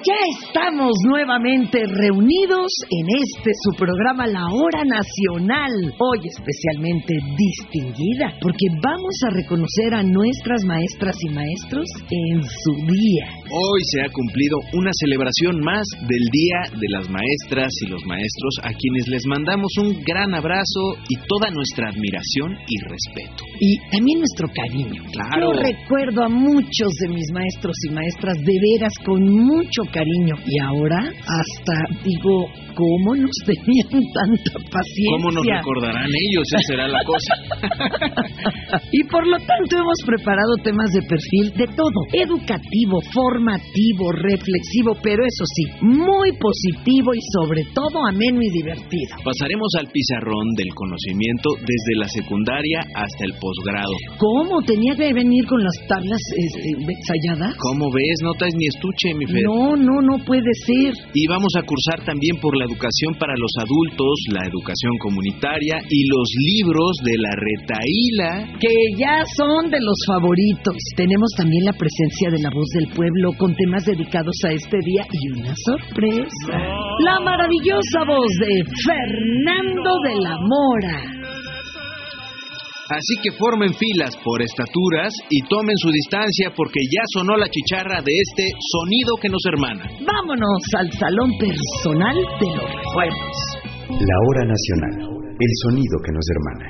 Ya estamos nuevamente reunidos en este su programa La Hora Nacional, hoy especialmente distinguida, porque vamos a reconocer a nuestras maestras y maestros en su día. Hoy se ha cumplido una celebración más del Día de las Maestras y los Maestros, a quienes les mandamos un gran abrazo y toda nuestra admiración y respeto. Y también nuestro cariño. Claro. Yo recuerdo a muchos de mis maestros y maestras de veras con mucho cariño. Y ahora hasta digo, ¿cómo nos tenían tanta paciencia? ¿Cómo nos recordarán ellos? Esa será la cosa. y por lo tanto hemos preparado temas de perfil de todo, educativo, formativo, reflexivo, pero eso sí, muy positivo y sobre todo ameno y divertido. Pasaremos al pizarrón del conocimiento desde la secundaria hasta el posgrado. ¿Cómo? ¿Tenía que venir con las tablas eh, ensayadas? ¿Cómo ves? No traes ni estuche, mi Fer. No, no, no puede ser. Y vamos a cursar también por la educación para los adultos, la educación comunitaria y los libros de la retaíla. Que ya son de los favoritos. Tenemos también la presencia de la voz del pueblo con temas dedicados a este día y una sorpresa. La maravillosa voz de Fernando de la Mora. Así que formen filas por estaturas y tomen su distancia porque ya sonó la chicharra de este sonido que nos hermana. Vámonos al salón personal de los recuerdos. La hora nacional, el sonido que nos hermana.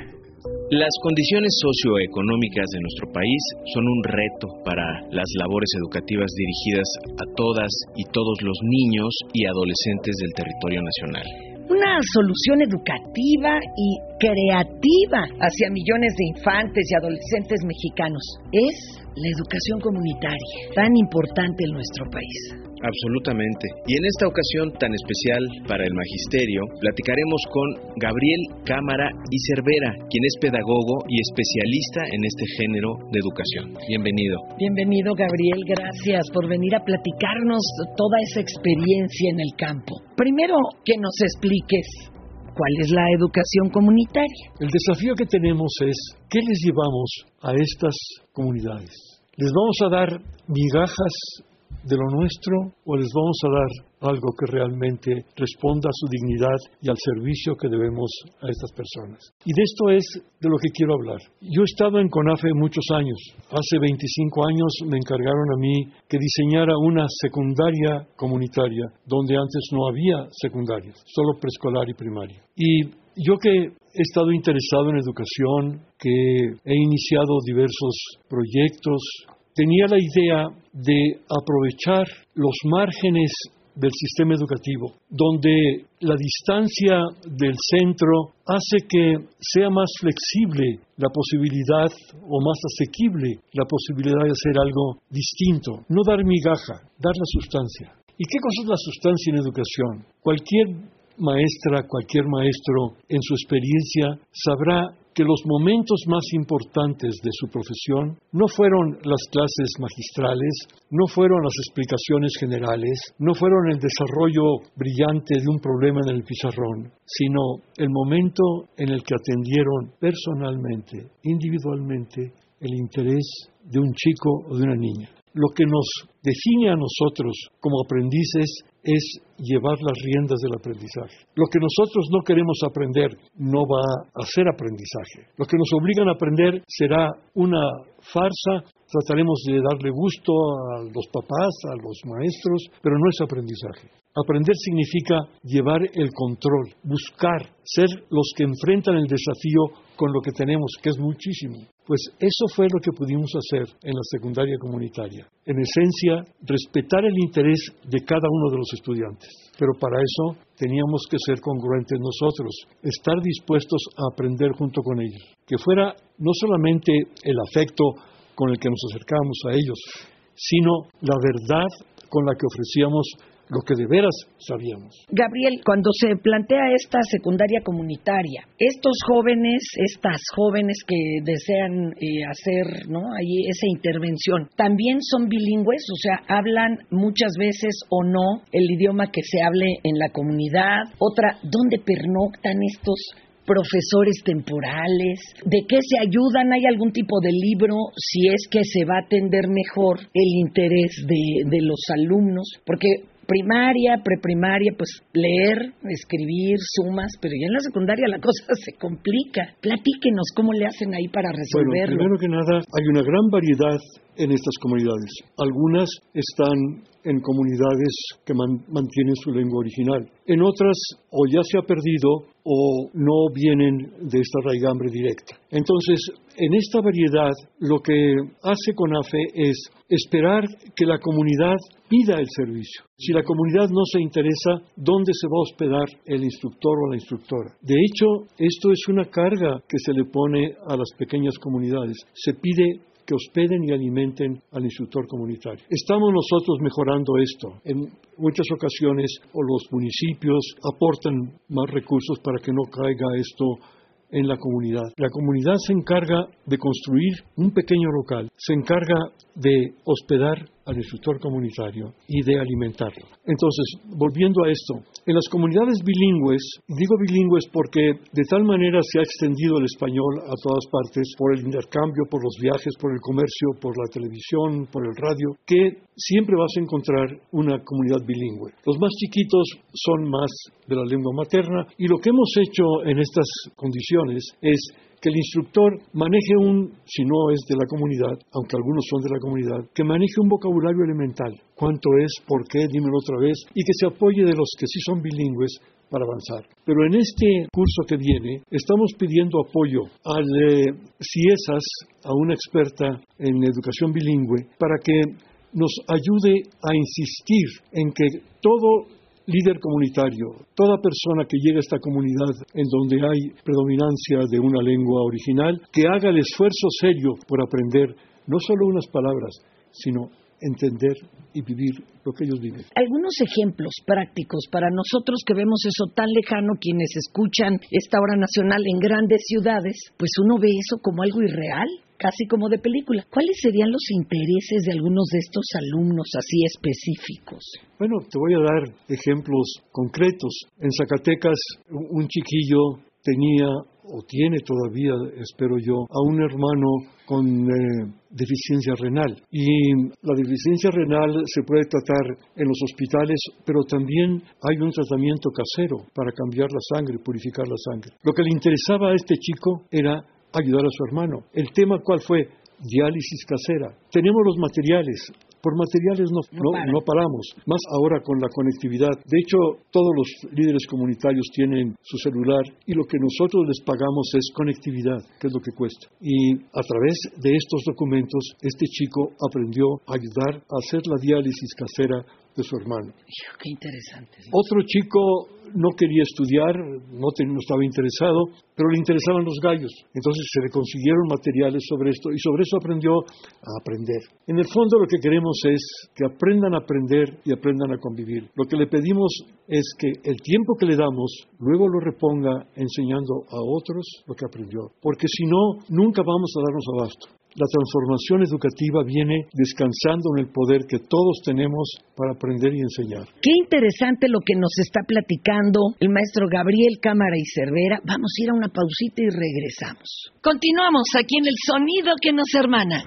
Las condiciones socioeconómicas de nuestro país son un reto para las labores educativas dirigidas a todas y todos los niños y adolescentes del territorio nacional una solución educativa y creativa hacia millones de infantes y adolescentes mexicanos. Es la educación comunitaria, tan importante en nuestro país. Absolutamente. Y en esta ocasión tan especial para el magisterio, platicaremos con Gabriel Cámara y Cervera, quien es pedagogo y especialista en este género de educación. Bienvenido. Bienvenido, Gabriel. Gracias por venir a platicarnos toda esa experiencia en el campo. Primero, que nos expliques cuál es la educación comunitaria. El desafío que tenemos es, ¿qué les llevamos a estas comunidades? Les vamos a dar migajas de lo nuestro o les vamos a dar algo que realmente responda a su dignidad y al servicio que debemos a estas personas. Y de esto es de lo que quiero hablar. Yo he estado en CONAFE muchos años. Hace 25 años me encargaron a mí que diseñara una secundaria comunitaria donde antes no había secundarias, solo preescolar y primaria. Y yo que he estado interesado en educación, que he iniciado diversos proyectos, tenía la idea de aprovechar los márgenes del sistema educativo, donde la distancia del centro hace que sea más flexible la posibilidad o más asequible la posibilidad de hacer algo distinto, no dar migaja, dar la sustancia. ¿Y qué cosa es la sustancia en educación? Cualquier maestra, cualquier maestro en su experiencia sabrá que los momentos más importantes de su profesión no fueron las clases magistrales, no fueron las explicaciones generales, no fueron el desarrollo brillante de un problema en el pizarrón, sino el momento en el que atendieron personalmente, individualmente, el interés de un chico o de una niña. Lo que nos define a nosotros como aprendices es llevar las riendas del aprendizaje. Lo que nosotros no queremos aprender no va a ser aprendizaje. Lo que nos obligan a aprender será una farsa, trataremos de darle gusto a los papás, a los maestros, pero no es aprendizaje. Aprender significa llevar el control, buscar, ser los que enfrentan el desafío con lo que tenemos, que es muchísimo. Pues eso fue lo que pudimos hacer en la secundaria comunitaria. En esencia, respetar el interés de cada uno de los estudiantes. Pero para eso teníamos que ser congruentes nosotros, estar dispuestos a aprender junto con ellos. Que fuera no solamente el afecto con el que nos acercábamos a ellos, sino la verdad con la que ofrecíamos lo que de veras sabíamos. Gabriel, cuando se plantea esta secundaria comunitaria, estos jóvenes, estas jóvenes que desean eh, hacer ¿no? Ahí esa intervención, ¿también son bilingües? O sea, ¿hablan muchas veces o no el idioma que se hable en la comunidad? Otra, ¿dónde pernoctan estos profesores temporales, de qué se ayudan, hay algún tipo de libro si es que se va a atender mejor el interés de, de los alumnos, porque primaria, preprimaria, pues leer, escribir, sumas, pero ya en la secundaria la cosa se complica. Platíquenos cómo le hacen ahí para resolverlo. Bueno, primero que nada, hay una gran variedad en estas comunidades. Algunas están en comunidades que mantienen su lengua original. En otras o ya se ha perdido o no vienen de esta raigambre directa. Entonces, en esta variedad, lo que hace CONAFE es esperar que la comunidad pida el servicio. Si la comunidad no se interesa, ¿dónde se va a hospedar el instructor o la instructora? De hecho, esto es una carga que se le pone a las pequeñas comunidades. Se pide que hospeden y alimenten al instructor comunitario. Estamos nosotros mejorando esto. En muchas ocasiones los municipios aportan más recursos para que no caiga esto en la comunidad. La comunidad se encarga de construir un pequeño local, se encarga de hospedar al instructor comunitario y de alimentarlo. Entonces, volviendo a esto, en las comunidades bilingües, digo bilingües porque de tal manera se ha extendido el español a todas partes por el intercambio, por los viajes, por el comercio, por la televisión, por el radio, que siempre vas a encontrar una comunidad bilingüe. Los más chiquitos son más de la lengua materna y lo que hemos hecho en estas condiciones es que el instructor maneje un, si no es de la comunidad, aunque algunos son de la comunidad, que maneje un vocabulario elemental. ¿Cuánto es? ¿Por qué? Dímelo otra vez. Y que se apoye de los que sí son bilingües para avanzar. Pero en este curso que viene estamos pidiendo apoyo al eh, CIESAS, a una experta en educación bilingüe, para que nos ayude a insistir en que todo líder comunitario, toda persona que llegue a esta comunidad en donde hay predominancia de una lengua original, que haga el esfuerzo serio por aprender no solo unas palabras, sino entender y vivir lo que ellos viven. Algunos ejemplos prácticos para nosotros que vemos eso tan lejano, quienes escuchan esta hora nacional en grandes ciudades, pues uno ve eso como algo irreal casi como de película. ¿Cuáles serían los intereses de algunos de estos alumnos así específicos? Bueno, te voy a dar ejemplos concretos. En Zacatecas, un chiquillo tenía o tiene todavía, espero yo, a un hermano con eh, deficiencia renal. Y la deficiencia renal se puede tratar en los hospitales, pero también hay un tratamiento casero para cambiar la sangre, purificar la sangre. Lo que le interesaba a este chico era ayudar a su hermano. El tema cuál fue? Diálisis casera. Tenemos los materiales, por materiales no, no, paramos, más ahora con la conectividad. De hecho, todos los líderes comunitarios tienen su celular y lo que nosotros les pagamos es conectividad, que es lo que cuesta. Y a través de estos documentos, este chico aprendió a ayudar a hacer la diálisis casera de su hermano. Qué interesante. Otro chico no quería estudiar, no, estaba interesado, pero le interesaban los gallos. Entonces se le consiguieron materiales sobre esto y sobre eso aprendió a aprender. En el fondo lo que queremos es que aprendan a aprender y aprendan a convivir. Lo que le pedimos es que el tiempo que le damos luego lo reponga enseñando a otros lo que aprendió. Porque si no, nunca vamos a darnos abasto. La transformación educativa viene descansando en el poder que todos tenemos para aprender y enseñar. Qué interesante lo que nos está platicando el maestro Gabriel Cámara y Cervera. Vamos a ir a una pausita y regresamos. Continuamos aquí en el sonido que nos hermana.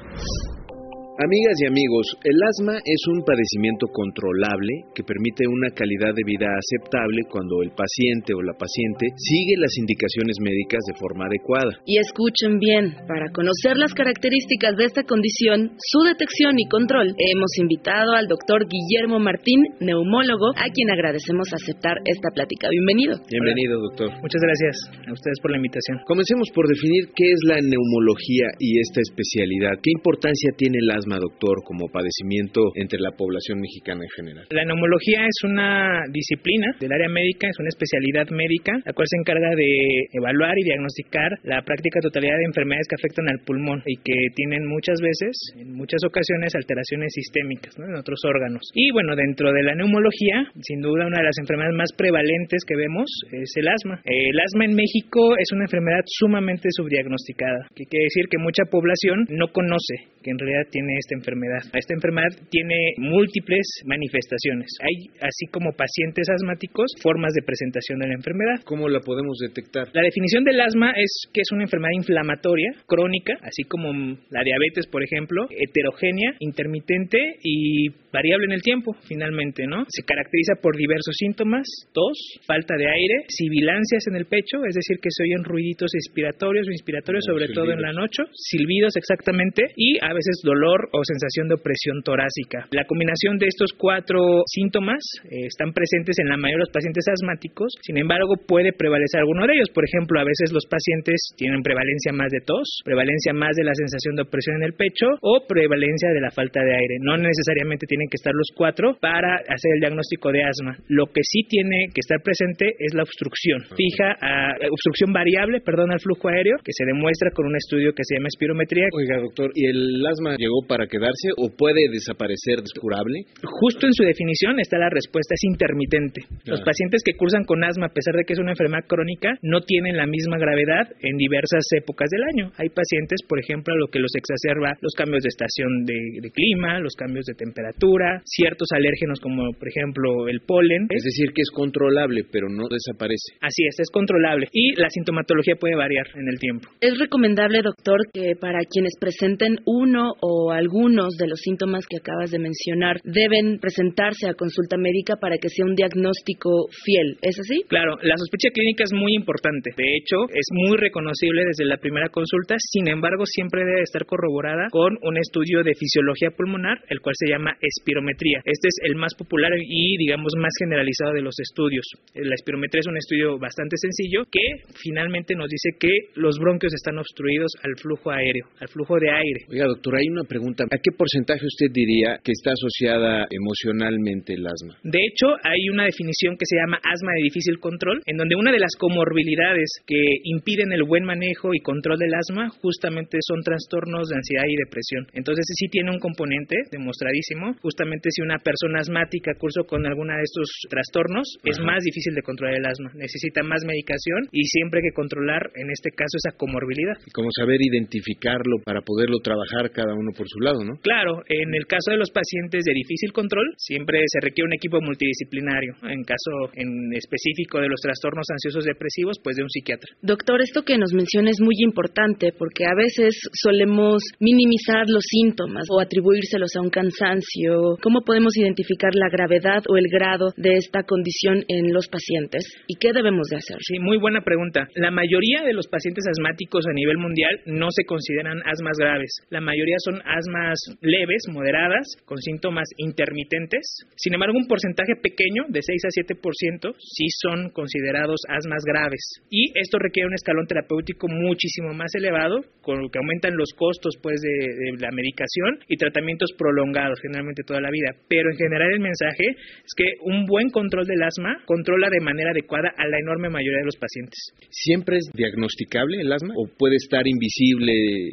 Amigas y amigos, el asma es un padecimiento controlable que permite una calidad de vida aceptable cuando el paciente o la paciente sigue las indicaciones médicas de forma adecuada. Y escuchen bien, para conocer las características de esta condición, su detección y control, hemos invitado al doctor Guillermo Martín, neumólogo, a quien agradecemos aceptar esta plática. Bienvenido. Bienvenido, doctor. Muchas gracias a ustedes por la invitación. Comencemos por definir qué es la neumología y esta especialidad. ¿Qué importancia tiene el asma? Doctor, como padecimiento entre la población mexicana en general? La neumología es una disciplina del área médica, es una especialidad médica, la cual se encarga de evaluar y diagnosticar la práctica totalidad de enfermedades que afectan al pulmón y que tienen muchas veces, en muchas ocasiones, alteraciones sistémicas en otros órganos. Y bueno, dentro de la neumología, sin duda una de las enfermedades más prevalentes que vemos es el asma. El asma en México es una enfermedad sumamente subdiagnosticada, que quiere decir que mucha población no conoce que en realidad tiene esta enfermedad. Esta enfermedad tiene múltiples manifestaciones. Hay, así como pacientes asmáticos, formas de presentación de la enfermedad. ¿Cómo la podemos detectar? La definición del asma es que es una enfermedad inflamatoria, crónica, así como la diabetes, por ejemplo, heterogénea, intermitente y variable en el tiempo, finalmente, ¿no? Se caracteriza por diversos síntomas, tos, falta de aire, sibilancias en el pecho, es decir, que se oyen ruiditos expiratorios o inspiratorios, sobre todo en la noche, silbidos exactamente, y a veces dolor o sensación de opresión torácica. La combinación de estos cuatro síntomas eh, están presentes en la mayoría de los pacientes asmáticos, sin embargo, puede prevalecer alguno de ellos. Por ejemplo, a veces los pacientes tienen prevalencia más de tos, prevalencia más de la sensación de opresión en el pecho o prevalencia de la falta de aire. No necesariamente tienen que estar los cuatro para hacer el diagnóstico de asma. Lo que sí tiene que estar presente es la obstrucción. Fija a obstrucción variable, perdón, al flujo aéreo, que se demuestra con un estudio que se llama espirometría. Oiga, doctor, ¿y el asma llegó para quedarse o puede desaparecer? ¿Es curable? Justo en su definición está la respuesta, es intermitente. Los pacientes que cursan con asma, a pesar de que es una enfermedad crónica, no tienen la misma gravedad en diversas épocas del año. Hay pacientes, por ejemplo, a lo que los exacerba los cambios de estación de, clima, los cambios de temperatura, ciertos alérgenos como, por ejemplo, el polen. Es decir, que es controlable, pero no desaparece. Así es, es controlable. Y la sintomatología puede variar en el tiempo. Es recomendable, doctor, que para quienes presenten uno o algunos de los síntomas que acabas de mencionar, deben presentarse a consulta médica para que sea un diagnóstico fiel. ¿Es así? Claro, la sospecha clínica es muy importante. De hecho, es muy reconocible desde la primera consulta, sin embargo, siempre debe estar corroborada con un estudio de fisiología pulmonar, el cual se llama espirometría. Este es el más popular y, digamos, más generalizado de los estudios. La espirometría es un estudio bastante sencillo que finalmente nos dice que los bronquios están obstruidos al flujo aéreo, al flujo de aire. Oiga, doctor, hay una pregunta. ¿A qué porcentaje usted diría que está asociada emocionalmente el asma? De hecho, hay una definición que se llama asma de difícil control, en donde una de las comorbilidades que impiden el buen manejo y control del asma justamente son trastornos de ansiedad y depresión. Entonces sí tiene un componente demostradísimo. Justamente si una persona asmática curso con alguna de estos trastornos, es más difícil de controlar el asma. Necesita más medicación y siempre hay que controlar, en este caso, esa comorbilidad. Y como saber identificarlo para poderlo trabajar cada uno por su lado, ¿no? Claro, en el caso de los pacientes de difícil control, siempre se requiere un equipo multidisciplinario. En caso en específico de los trastornos ansiosos depresivos, pues de un psiquiatra. Doctor, esto que nos menciona es muy importante porque a veces solemos minimizar los síntomas o atribuírselos a un cansancio. ¿Cómo podemos identificar la gravedad o el grado de esta condición en los pacientes y qué debemos de hacer? Sí, muy buena pregunta. La mayoría de los pacientes asmáticos a nivel mundial no se consideran asmas graves. La mayoría son asmas leves, moderadas, con síntomas intermitentes. Sin embargo, un porcentaje pequeño, de 6 a 7%, sí son considerados asmas graves. Y esto requiere un escalón terapéutico muchísimo más elevado, con lo que aumentan los costos pues, de, la medicación y tratamientos prolongados, generalmente toda la vida. Pero en general el mensaje es que un buen control del asma controla de manera adecuada a la enorme mayoría de los pacientes. ¿Siempre es diagnosticable el asma o puede estar invisible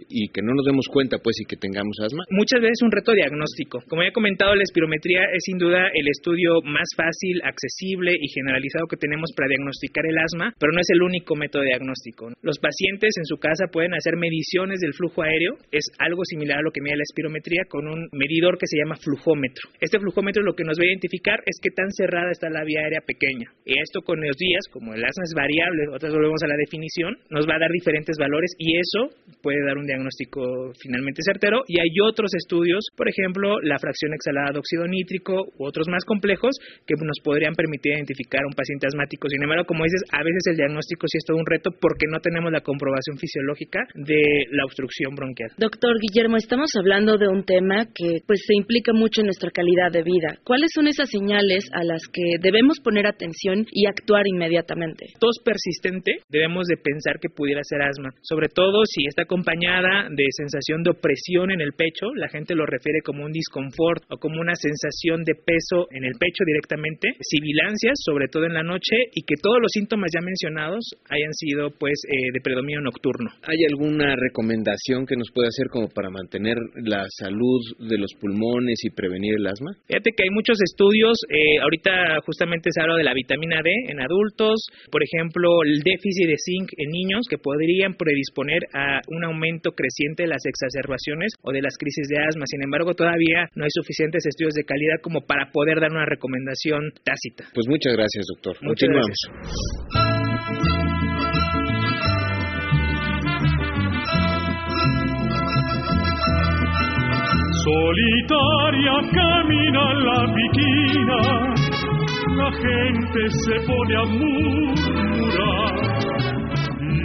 y que no nos demos cuenta pues y que tengamos asma? Muchas veces es un reto diagnóstico. Como ya he comentado, la espirometría es sin duda el estudio más fácil, accesible y generalizado que tenemos para diagnosticar el asma, pero no es el único método diagnóstico. Los pacientes en su casa pueden hacer mediciones del flujo aéreo, es algo similar a lo que mide la espirometría con un medidor que se llama flujómetro. Este flujómetro lo que nos va a identificar es qué tan cerrada está la vía aérea pequeña. Y esto con los días, como el asma es variable, otras volvemos a la definición, nos va a dar diferentes valores y eso puede dar un diagnóstico finalmente certero. Y hay otros estudios, por ejemplo, la fracción exhalada de óxido nítrico u otros más complejos que nos podrían permitir identificar a un paciente asmático. Sin embargo, como dices, a veces el diagnóstico sí es todo un reto porque no tenemos la comprobación fisiológica de la obstrucción bronquial. Doctor Guillermo, estamos hablando de un tema que pues se implica mucho en nuestra calidad de vida. ¿Cuáles son esas señales a las que debemos poner atención y actuar inmediatamente? Tos persistente, debemos de pensar que pudiera ser asma, sobre todo si está acompañada de sensación de opresión en el pecho, la gente lo refiere como un disconfort o como una sensación de peso en el pecho directamente, sibilancias, sobre todo en la noche, y que todos los síntomas ya mencionados hayan sido pues eh, de predominio nocturno. ¿Hay alguna recomendación que nos puede hacer como para mantener la salud de los pulmones y prevenir el asma? Fíjate que hay muchos estudios, eh, ahorita justamente se habla de la vitamina D en adultos, por ejemplo, el déficit de zinc en niños que podrían predisponer a un aumento creciente de las exacerbaciones o de las crisis de asma. Sin embargo, todavía no hay suficientes estudios de calidad como para poder dar una recomendación tácita. Pues muchas gracias, doctor. Muchas Continuamos. Solitaria camina la piquina, la gente se pone a murmurar.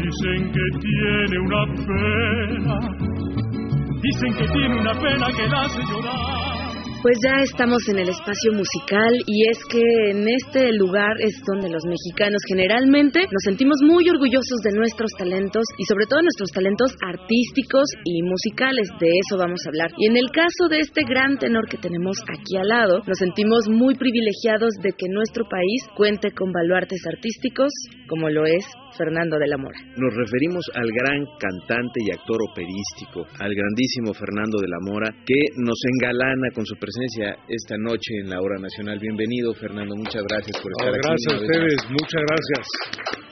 Dicen que tiene una pena, dicen que tiene una pena que la hace llorar. Pues ya estamos en el espacio musical y es que en este lugar es donde los mexicanos generalmente nos sentimos muy orgullosos de nuestros talentos y sobre todo nuestros talentos artísticos y musicales. De eso vamos a hablar. Y en el caso de este gran tenor que tenemos aquí al lado, nos sentimos muy privilegiados de que nuestro país cuente con baluartes artísticos como lo es Fernando de la Mora. Nos referimos al gran cantante y actor operístico, al grandísimo Fernando de la Mora, que nos engalana con su presencia esta noche en la Hora Nacional. Bienvenido, Fernando, muchas gracias por estar aquí. Gracias a ustedes, muchas gracias.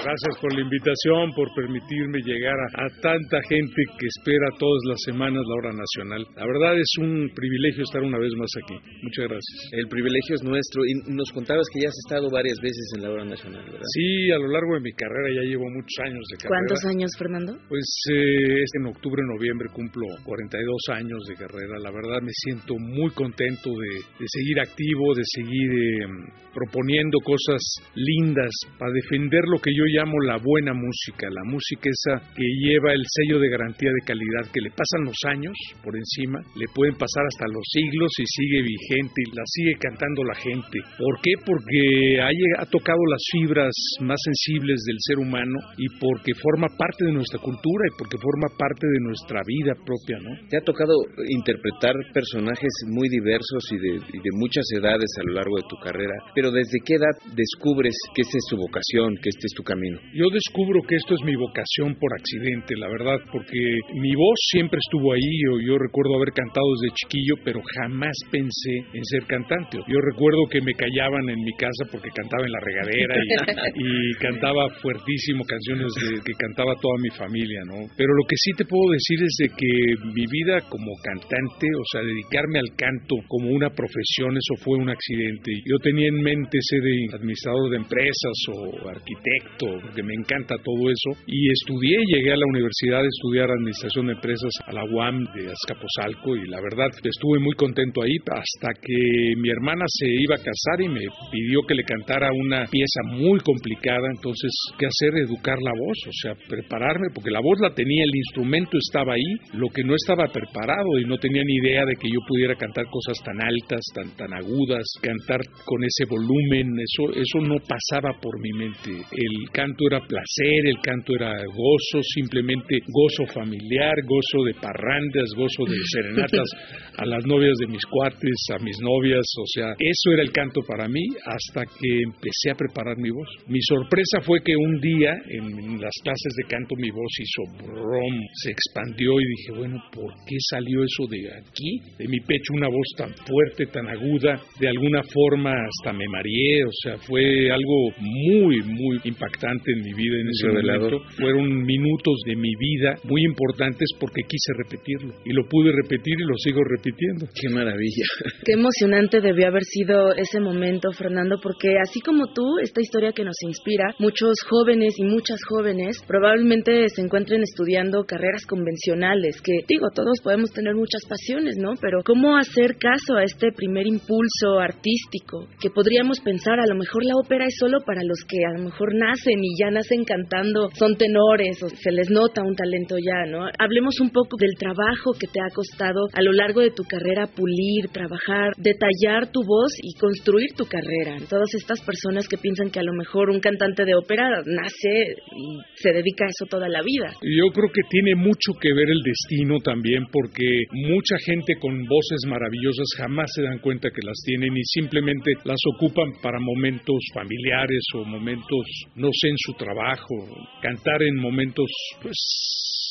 Gracias por la invitación, por permitirme llegar a, tanta gente que espera todas las semanas la hora nacional. La verdad es un privilegio estar una vez más aquí. Muchas gracias. El privilegio es nuestro. Y nos contabas que ya has estado varias veces en la hora nacional, ¿verdad? Sí, a lo largo de mi carrera ya llevo muchos años de carrera. ¿Cuántos años, Fernando? Pues eh, en octubre, noviembre cumplo 42 años de carrera. La verdad me siento muy contento de, seguir activo, de seguir eh, proponiendo cosas lindas para defender lo que yo llamo la buena música, la música esa que lleva el sello de garantía de calidad, que le pasan los años por encima, le pueden pasar hasta los siglos y sigue vigente y la sigue cantando la gente. ¿Por qué? Porque ha, ha tocado las fibras más sensibles del ser humano y porque forma parte de nuestra cultura y porque forma parte de nuestra vida propia, ¿no? Te ha tocado interpretar personajes muy diversos y de, y de muchas edades a lo largo de tu carrera, pero ¿desde qué edad descubres que esta es tu vocación, que este es tu camino? Yo descubro que esto es mi vocación por accidente, la verdad, porque mi voz siempre estuvo ahí. Yo, yo recuerdo haber cantado desde chiquillo, pero jamás pensé en ser cantante. Yo recuerdo que me callaban en mi casa porque cantaba en la regadera y, cantaba fuertísimo canciones de, que cantaba toda mi familia, ¿no? Pero lo que sí te puedo decir es de que mi vida como cantante, o sea, dedicarme al canto como una profesión, eso fue un accidente. Yo tenía en mente ser administrador de empresas o arquitecto porque me encanta todo eso. Y estudié, llegué a la universidad a estudiar Administración de Empresas a la UAM de Azcapotzalco y la verdad estuve muy contento ahí hasta que mi hermana se iba a casar y me pidió que le cantara una pieza muy complicada. Entonces, ¿qué hacer? Educar la voz, o sea, prepararme, porque la voz la tenía, el instrumento estaba ahí, lo que no estaba preparado y no tenía ni idea de que yo pudiera cantar cosas tan altas, tan, tan agudas, cantar con ese volumen, eso, eso no pasaba por mi mente. El canto era placer, el canto era gozo, simplemente gozo familiar, gozo de parrandas, gozo de serenatas a las novias de mis cuates, a mis novias, o sea, eso era el canto para mí hasta que empecé a preparar mi voz. Mi sorpresa fue que un día en las clases de canto mi voz hizo brom, se expandió y dije, bueno, ¿por qué salió eso de aquí? De mi pecho una voz tan fuerte, tan aguda, de alguna forma hasta me mareé, o sea, fue algo muy, muy impactante en mi vida en ese momento. Fueron minutos de mi vida muy importantes porque quise repetirlo. Y lo pude repetir y lo sigo repitiendo. Qué maravilla. Qué emocionante debió haber sido ese momento, Fernando, porque así como tú, esta historia que nos inspira, muchos jóvenes y muchas jóvenes probablemente se encuentren estudiando carreras convencionales, que digo, todos podemos tener muchas pasiones, ¿no? Pero ¿cómo hacer caso a este primer impulso artístico? Que podríamos pensar, a lo mejor la ópera es solo para los que a lo mejor nacen y ya nacen cantando, son tenores o se les nota un talento ya, ¿no? Hablemos un poco del trabajo que te ha costado a lo largo de tu carrera pulir, trabajar, detallar tu voz y construir tu carrera. Todas estas personas que piensan que a lo mejor un cantante de ópera nace y se dedica a eso toda la vida. Yo creo que tiene mucho que ver el destino también porque mucha gente con voces maravillosas jamás se dan cuenta que las tienen y simplemente las ocupan para momentos familiares o momentos no en su trabajo, cantar en momentos pues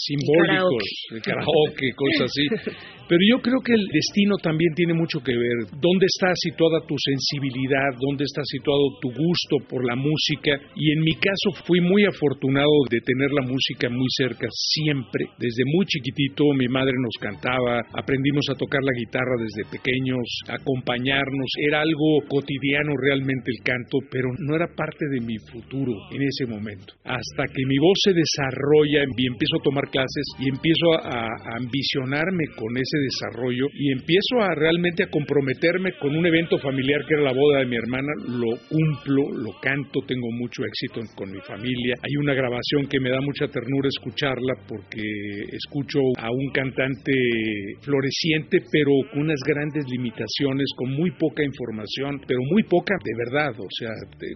simbólicos, de karaoke, cosas así. Pero yo creo que el destino también tiene mucho que ver. ¿Dónde está situada tu sensibilidad? ¿Dónde está situado tu gusto por la música? Y en mi caso fui muy afortunado de tener la música muy cerca siempre. Desde muy chiquitito mi madre nos cantaba, aprendimos a tocar la guitarra desde pequeños, acompañarnos. Era algo cotidiano realmente el canto, pero no era parte de mi futuro. en ese momento. Hasta que mi voz se desarrolla y empiezo a tomar clases y empiezo a, a ambicionarme con ese desarrollo y empiezo a realmente a comprometerme con un evento familiar que era la boda de mi hermana, lo cumplo, lo canto, tengo mucho éxito con mi familia. Hay una grabación que me da mucha ternura escucharla porque escucho a un cantante floreciente pero con unas grandes limitaciones, con muy poca información, pero muy poca de verdad. O sea,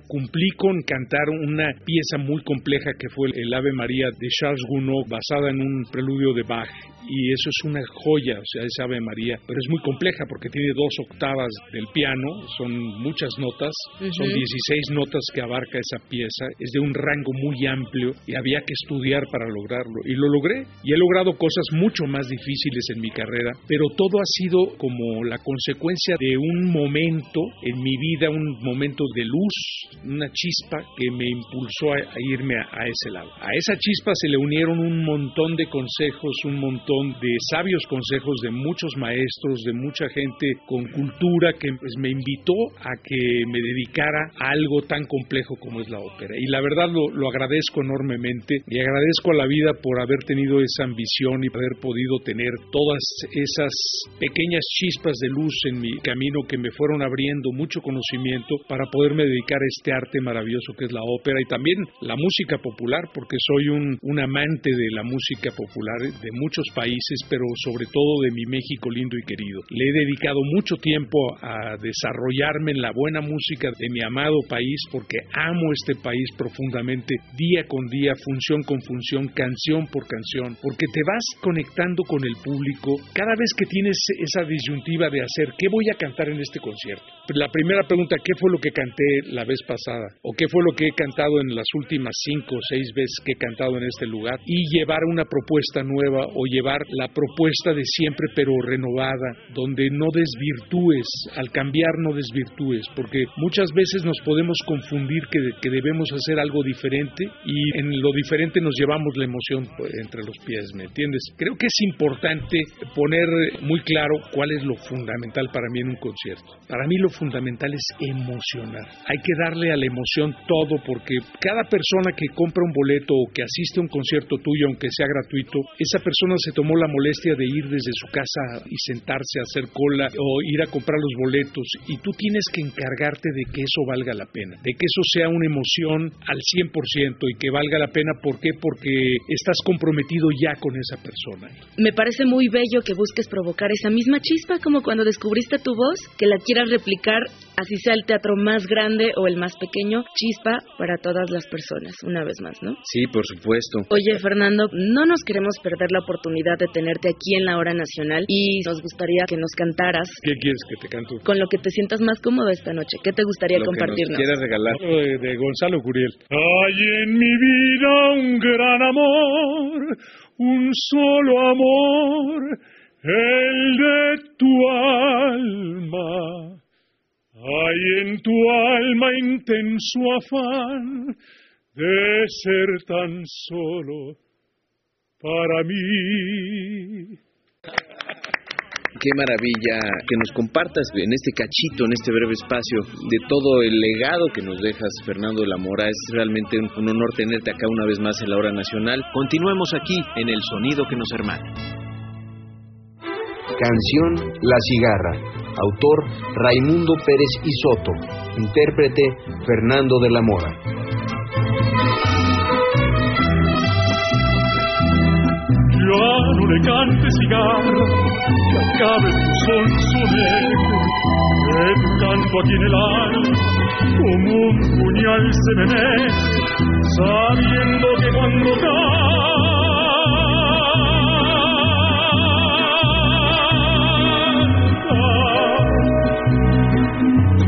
cumplí con cantar una pieza muy compleja que fue el Ave María de Charles Gounod basada en un preludio de Bach y eso es una joya, o sea, esa Ave María, pero es muy compleja porque tiene dos octavas del piano, son muchas notas, son 16 notas que abarca esa pieza, es de un rango muy amplio y había que estudiar para lograrlo y lo logré y he logrado cosas mucho más difíciles en mi carrera, pero todo ha sido como la consecuencia de un momento en mi vida, un momento de luz, una chispa que me impulsó a, irme a ese lado. A esa chispa se le unieron un montón de consejos, un montón de sabios consejos de muchos maestros, de mucha gente con cultura que pues, me invitó a que me dedicara a algo tan complejo como es la ópera. Y la verdad lo, lo agradezco enormemente y agradezco a la vida por haber tenido esa ambición y haber podido tener todas esas pequeñas chispas de luz en mi camino que me fueron abriendo mucho conocimiento para poderme dedicar a este arte maravilloso que es la ópera y también la música popular, porque soy un, un amante de la música popular de muchos países países, pero sobre todo de mi México lindo y querido. Le he dedicado mucho tiempo a desarrollarme en la buena música de mi amado país porque amo este país profundamente, día con día, función con función, canción por canción, porque te vas conectando con el público cada vez que tienes esa disyuntiva de hacer, ¿qué voy a cantar en este concierto? La primera pregunta, ¿qué fue lo que canté la vez pasada? ¿O qué fue lo que he cantado en las últimas cinco o seis veces que he cantado en este lugar? Y llevar una propuesta nueva o llevar la propuesta de siempre pero renovada, donde no desvirtúes, al cambiar no desvirtúes, porque muchas veces nos podemos confundir que, que debemos hacer algo diferente y en lo diferente nos llevamos la emoción pues, entre los pies, ¿me entiendes? Creo que es importante poner muy claro cuál es lo fundamental para mí en un concierto. Para mí lo fundamental es emocionar. Hay que darle a la emoción todo porque cada persona que compra un boleto o que asiste a un concierto tuyo, aunque sea gratuito, esa persona se tomó la molestia de ir desde su casa y sentarse a hacer cola o ir a comprar los boletos y tú tienes que encargarte de que eso valga la pena, de que eso sea una emoción al 100% y que valga la pena. ¿Por qué? Porque estás comprometido ya con esa persona. Me parece muy bello que busques provocar esa misma chispa como cuando descubriste tu voz, que la quieras replicar, así sea el teatro más grande o el más pequeño, chispa para todas las personas, una vez más, ¿no? Sí, por supuesto. Oye, Fernando, no nos queremos perder la oportunidad de tenerte aquí en la hora nacional y nos gustaría que nos cantaras. ¿Qué quieres que te canto? Con lo que te sientas más cómodo esta noche. ¿Qué te gustaría compartirnos? ¿Quieres regalar? De, Gonzalo Curiel. Hay en mi vida un gran amor, un solo amor, el de tu alma. Hay en tu alma intenso afán de ser tan solo para mí. Qué maravilla que nos compartas en este cachito, en este breve espacio, de todo el legado que nos dejas, Fernando de la Mora. Es realmente un, honor tenerte acá una vez más en la hora nacional. Continuemos aquí en el sonido que nos hermana. Canción La Cigarra. Autor Raimundo Pérez Isoto. Intérprete Fernando de la Mora. No le cante cigarro, que acabe tu sol solemne, que tu canto aquí en el alma, como un puñal se me sabiendo que cuando canta,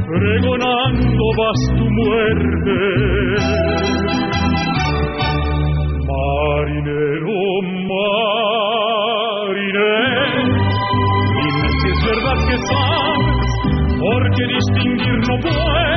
pregonando vas tu muerte. Marinero, marinero, dime si es verdad que sabes, porque distinguir no puedo,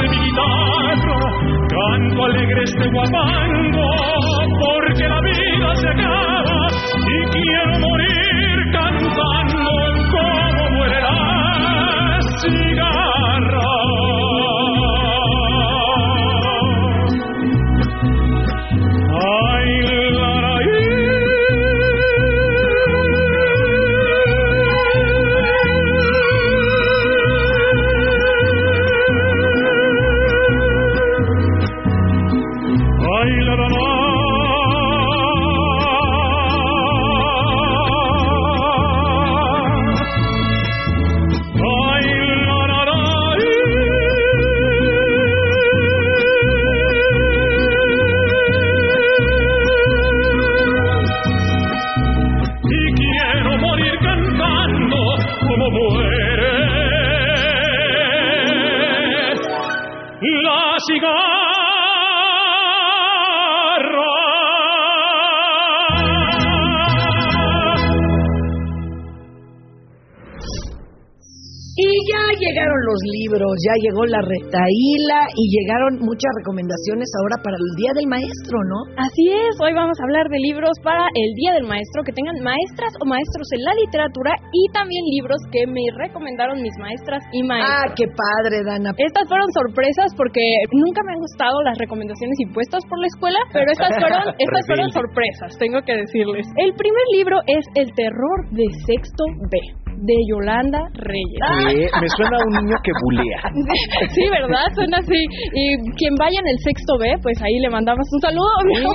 de mi guitarra canto alegre este guapango porque la vida se acaba y quiero morir ya llegó la retaíla y llegaron muchas recomendaciones ahora para el Día del Maestro, ¿no? Así es, hoy vamos a hablar de libros para el Día del Maestro que tengan maestras o maestros en la literatura y también libros que me recomendaron mis maestras y Ah, maestros. qué padre, Dana. Estas fueron sorpresas porque nunca me han gustado las recomendaciones impuestas por la escuela, pero estas fueron, estas fueron sorpresas, tengo que decirles. El primer libro es El terror de sexto B, de Yolanda Reyes. Eh, me suena a un niño que bulea. Sí, ¿verdad? Suena así. Y quien vaya en el sexto B, pues ahí le mandamos un saludo. ¿no?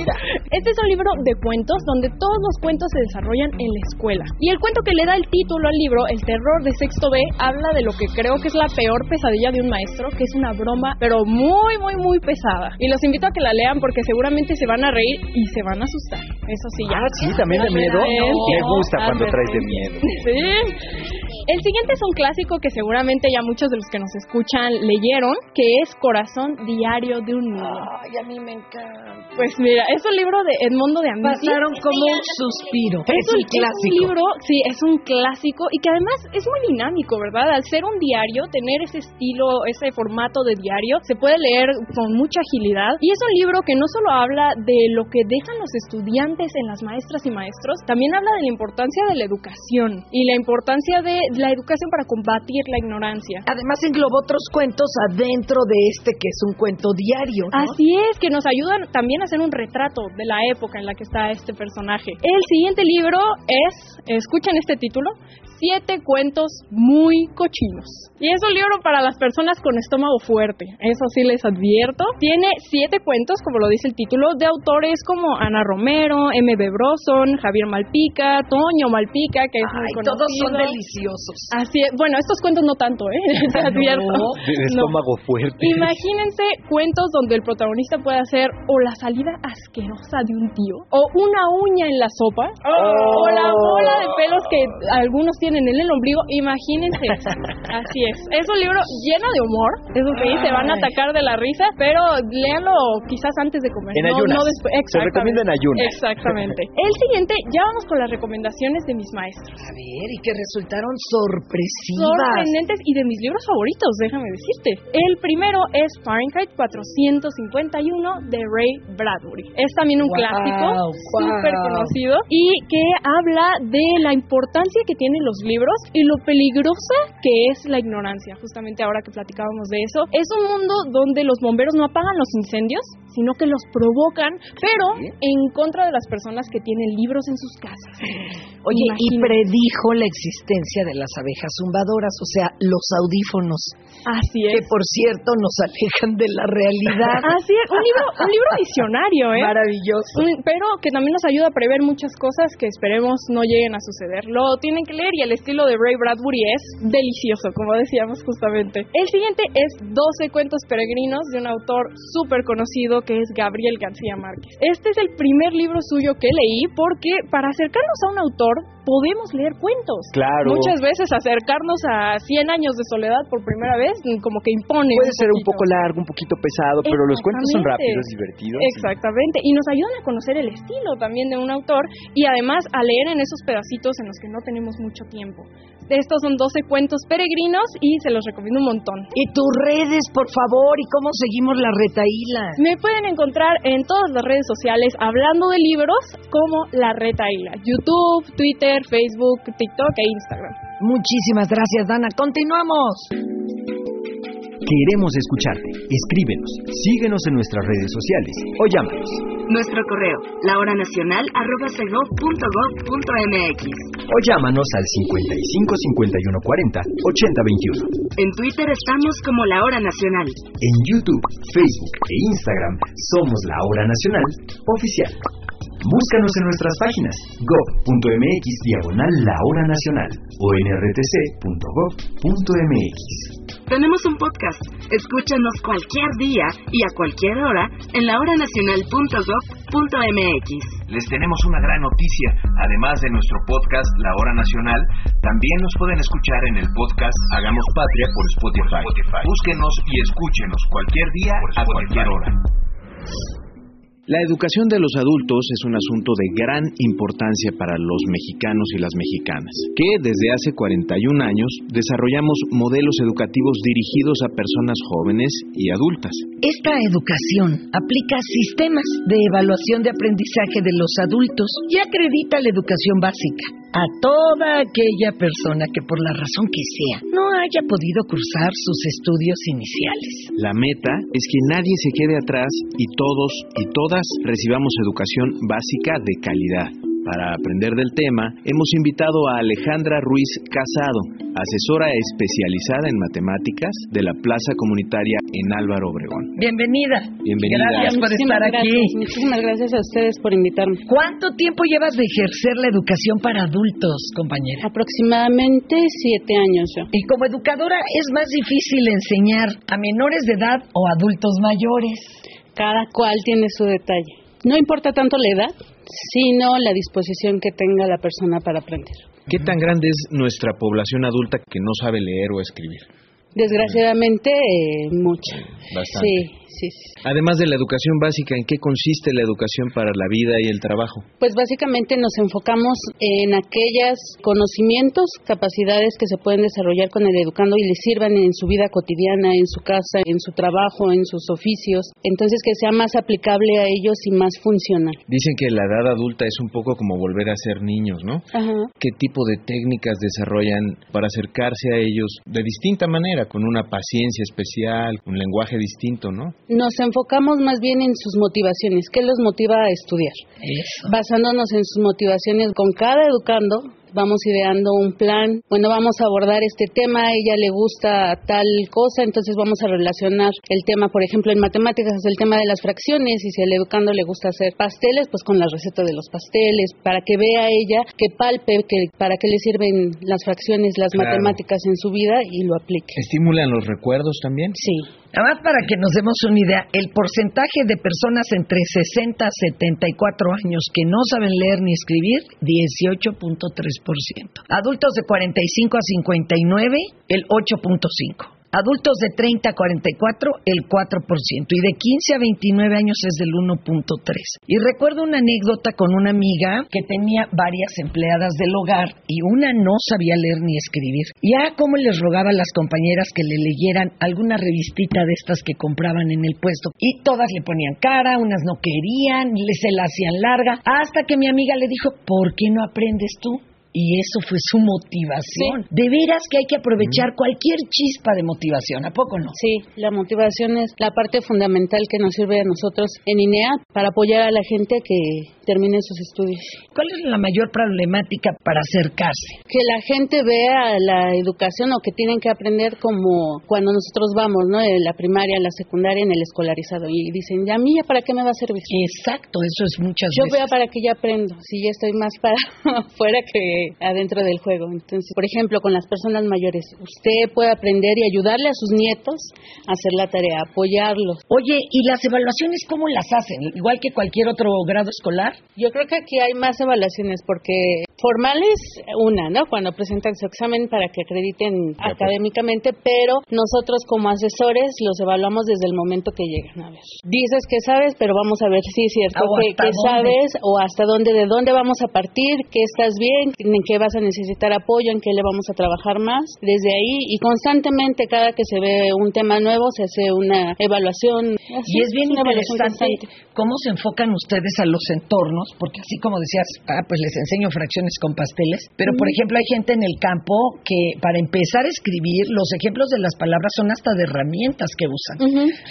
Este es un libro de cuentos donde todos los cuentos se desarrollan en la escuela. Y el cuento que le da el título al libro, El terror de sexto B, habla de lo que creo que es la peor pesadilla de un maestro, que es una broma, pero muy, muy, muy pesada. Y los invito a que la lean porque seguramente se van a reír y se van a asustar. Eso sí, ya. Ah, sí, también de miedo. Me gusta cuando traes de miedo. Sí. El siguiente es un clásico que seguramente ya muchos de los que nos escuchan leyeron, que es Corazón Diario de un Niño. Ay, a mí me encanta. Pues mira, es un libro de Edmondo de Amici. Pasaron como un suspiro. Es, un, un clásico. es un libro, sí, es un clásico y que además es muy dinámico, ¿verdad? Al ser un diario, tener ese estilo, ese formato de diario, se puede leer con mucha agilidad. Y es un libro que no solo habla de lo que dejan los estudiantes en las maestras y maestros, también habla de la importancia de la educación y la importancia de la educación para combatir la ignorancia. Además englobó otros cuentos adentro de este que es un cuento diario. ¿no? Así es, que nos ayudan también a hacer un retrato de la época en la que está este personaje. El siguiente libro es, escuchen este título, Siete cuentos muy cochinos. Y es un libro para las personas con estómago fuerte, eso sí les advierto. Tiene siete cuentos, como lo dice el título, de autores como Ana Romero, M.B. Broson, Javier Malpica, Toño Malpica, que es muy Ay, conocido. todos son deliciosos. Así es. Bueno, estos cuentos no tanto, ¿eh? Te advierto. De de No. estómago fuerte. Imagínense cuentos donde el protagonista puede hacer o la salida asquerosa de un tío, o una uña en la sopa, o la bola de pelos que algunos tienen en el ombligo. Imagínense. Así es. Es un libro lleno de humor. Eso sí, se van a atacar de la risa, pero léanlo quizás antes de comer. En no, ayunas. no después. Se Exactamente. recomienda en ayunas. Exactamente. El siguiente, ya vamos con las recomendaciones de mis maestros. A ver, y que resultaron sorpresivas. sorprendentes y de mis libros favoritos, déjame decirte. El primero es Fahrenheit 451 de Ray Bradbury. Es también un Wow, clásico wow. súper conocido y que habla de la importancia que tienen los libros y lo peligrosa que es la ignorancia. Justamente ahora que platicábamos de eso, es un mundo donde los bomberos no apagan los incendios, sino que los provocan, pero en contra de las personas que tienen libros en sus casas. Oye, y predijo la existencia de las abejas zumbadoras, o sea, los audífonos, Así que es. por cierto nos alejan de la realidad. Así es, un libro, un libro visionario, ¿eh? Maravilloso. Un- pero que también nos ayuda a prever muchas cosas que esperemos no lleguen a suceder. Lo tienen que leer y el estilo de Ray Bradbury es delicioso, como decíamos justamente. El siguiente es 12 cuentos peregrinos de un autor súper conocido que es Gabriel García Márquez. Este es el primer libro suyo que leí porque para acercarnos a un autor Lord podemos leer cuentos. Claro. Muchas veces acercarnos a 100 años de soledad por primera vez mm, como que impone. Puede ser un poco largo, un poquito pesado, pero los cuentos son rápidos, divertidos. Exactamente, y nos ayudan a conocer el estilo también de un autor y además a leer en esos pedacitos en los que no tenemos mucho tiempo. Estos son 12 cuentos peregrinos y se los recomiendo un montón. Y tus redes, por favor, y cómo seguimos la retaíla. Me pueden encontrar en todas las redes sociales hablando de libros como La Reta Hila. YouTube, Twitter, Facebook, TikTok e Instagram. Muchísimas gracias, Dana. Continuamos. Queremos escucharte. Escríbenos, síguenos en nuestras redes sociales o llámanos. Nuestro correo, lahoranacional.gov.mx. O llámanos al 55 51 40 80 21. En Twitter estamos como La Hora Nacional. En YouTube, Facebook e Instagram somos La Hora Nacional Oficial. Búscanos en nuestras páginas gov.mx diagonal La Hora Nacional o nrtc.gov.mx. Tenemos un podcast. Escúchanos cualquier día y a cualquier hora en lahoranacional.gov.mx. Les tenemos una gran noticia. Además de nuestro podcast La Hora Nacional, también nos pueden escuchar en el podcast Hagamos Patria por Spotify. Búsquenos y escúchenos cualquier día a cualquier hora. La educación de los adultos es un asunto de gran importancia para los mexicanos y las mexicanas, que desde hace 41 años desarrollamos modelos educativos dirigidos a personas jóvenes y adultas. Esta educación aplica sistemas de evaluación de aprendizaje de los adultos y acredita la educación básica a toda aquella persona que por la razón que sea no haya podido cursar sus estudios iniciales. La meta es que nadie se quede atrás y todos y todas recibamos educación básica de calidad. Para aprender del tema, hemos invitado a Alejandra Ruiz Casado, asesora especializada en matemáticas de la Plaza Comunitaria en Álvaro Obregón. Bienvenida. Bienvenida. Gracias por Muchísimas estar aquí. Muchísimas gracias a ustedes por invitarme. ¿Cuánto tiempo llevas de ejercer la educación para adultos, compañera? Aproximadamente siete años yo. Y como educadora es más difícil enseñar a menores de edad o adultos mayores. Cada cual tiene su detalle. No importa tanto la edad, sino la disposición que tenga la persona para aprender. ¿Qué tan grande es nuestra población adulta que no sabe leer o escribir? Desgraciadamente, eh, mucha. Bastante. Sí, sí. Además de la educación básica, ¿en qué consiste la educación para la vida y el trabajo? Pues básicamente nos enfocamos en aquellos conocimientos, capacidades que se pueden desarrollar con el educando y les sirvan en su vida cotidiana, en su casa, en su trabajo, en sus oficios. Entonces que sea más aplicable a ellos y más funcional. Dicen que la edad adulta es un poco como volver a ser niños, ¿no? Ajá. ¿Qué tipo de técnicas desarrollan para acercarse a ellos de distinta manera, con una paciencia especial, un lenguaje distinto, ¿no? Nos enfocamos más bien en sus motivaciones, qué los motiva a estudiar. Basándonos en sus motivaciones con cada educando, vamos ideando un plan. Bueno, vamos a abordar este tema, a ella le gusta tal cosa, entonces vamos a relacionar el tema, por ejemplo, en matemáticas es el tema de las fracciones y si al educando le gusta hacer pasteles, pues con la receta de los pasteles, para que vea ella, que palpe, que para qué le sirven las fracciones, las Claro. matemáticas en su vida y lo aplique. ¿Estimulan los recuerdos también? Sí. Nada más para que nos demos una idea, el porcentaje de personas entre 60 a 74 años que no saben leer ni escribir, 18.3%. Adultos de 45 a 59, el 8.5%. Adultos de 30 a 44, el 4%. Y de 15 a 29 años es del 1.3%. Y recuerdo una anécdota con una amiga que tenía varias empleadas del hogar y una no sabía leer ni escribir. Y ah, cómo les rogaba a las compañeras que le leyeran alguna revistita de estas que compraban en el puesto. Y todas le ponían cara, unas no querían, se la hacían larga. Hasta que mi amiga le dijo, ¿por qué no aprendes tú? Y eso fue su motivación. De veras que hay que aprovechar cualquier chispa de motivación, ¿a poco no? Sí, la motivación es la parte fundamental que nos sirve a nosotros en INEA para apoyar a la gente que termine sus estudios. ¿Cuál es la mayor problemática para acercarse? Que la gente vea la educación o que tienen que aprender como cuando nosotros vamos, ¿no? En la primaria, en la secundaria, en el escolarizado y dicen, ¿ya a mí ya para qué me va a servir? Exacto, eso es muchas Yo veces. veo para que ya aprendo, si ya estoy más para afuera que adentro del juego. Entonces, por ejemplo, con las personas mayores, usted puede aprender y ayudarle a sus nietos a hacer la tarea, apoyarlos. Oye, ¿y las evaluaciones cómo las hacen? Igual que cualquier otro grado escolar. Yo creo que aquí hay más evaluaciones porque formales, una, ¿no? Cuando presentan su examen para que acrediten académicamente, pero nosotros como asesores los evaluamos desde el momento que llegan. A ver, dices que sabes, pero vamos a ver si es cierto O que, que sabes o hasta dónde, de dónde vamos a partir, que estás bien, en qué vas a necesitar apoyo, en qué le vamos a trabajar más. Desde ahí y constantemente cada que se ve un tema nuevo se hace una evaluación. Y es bien una evaluación interesante. Cómo se enfocan ustedes a los entornos, porque así como decías, ah, pues les enseño fracciones con pasteles, pero por ejemplo hay gente en el campo que para empezar a escribir, los ejemplos de las palabras son hasta de herramientas que usan.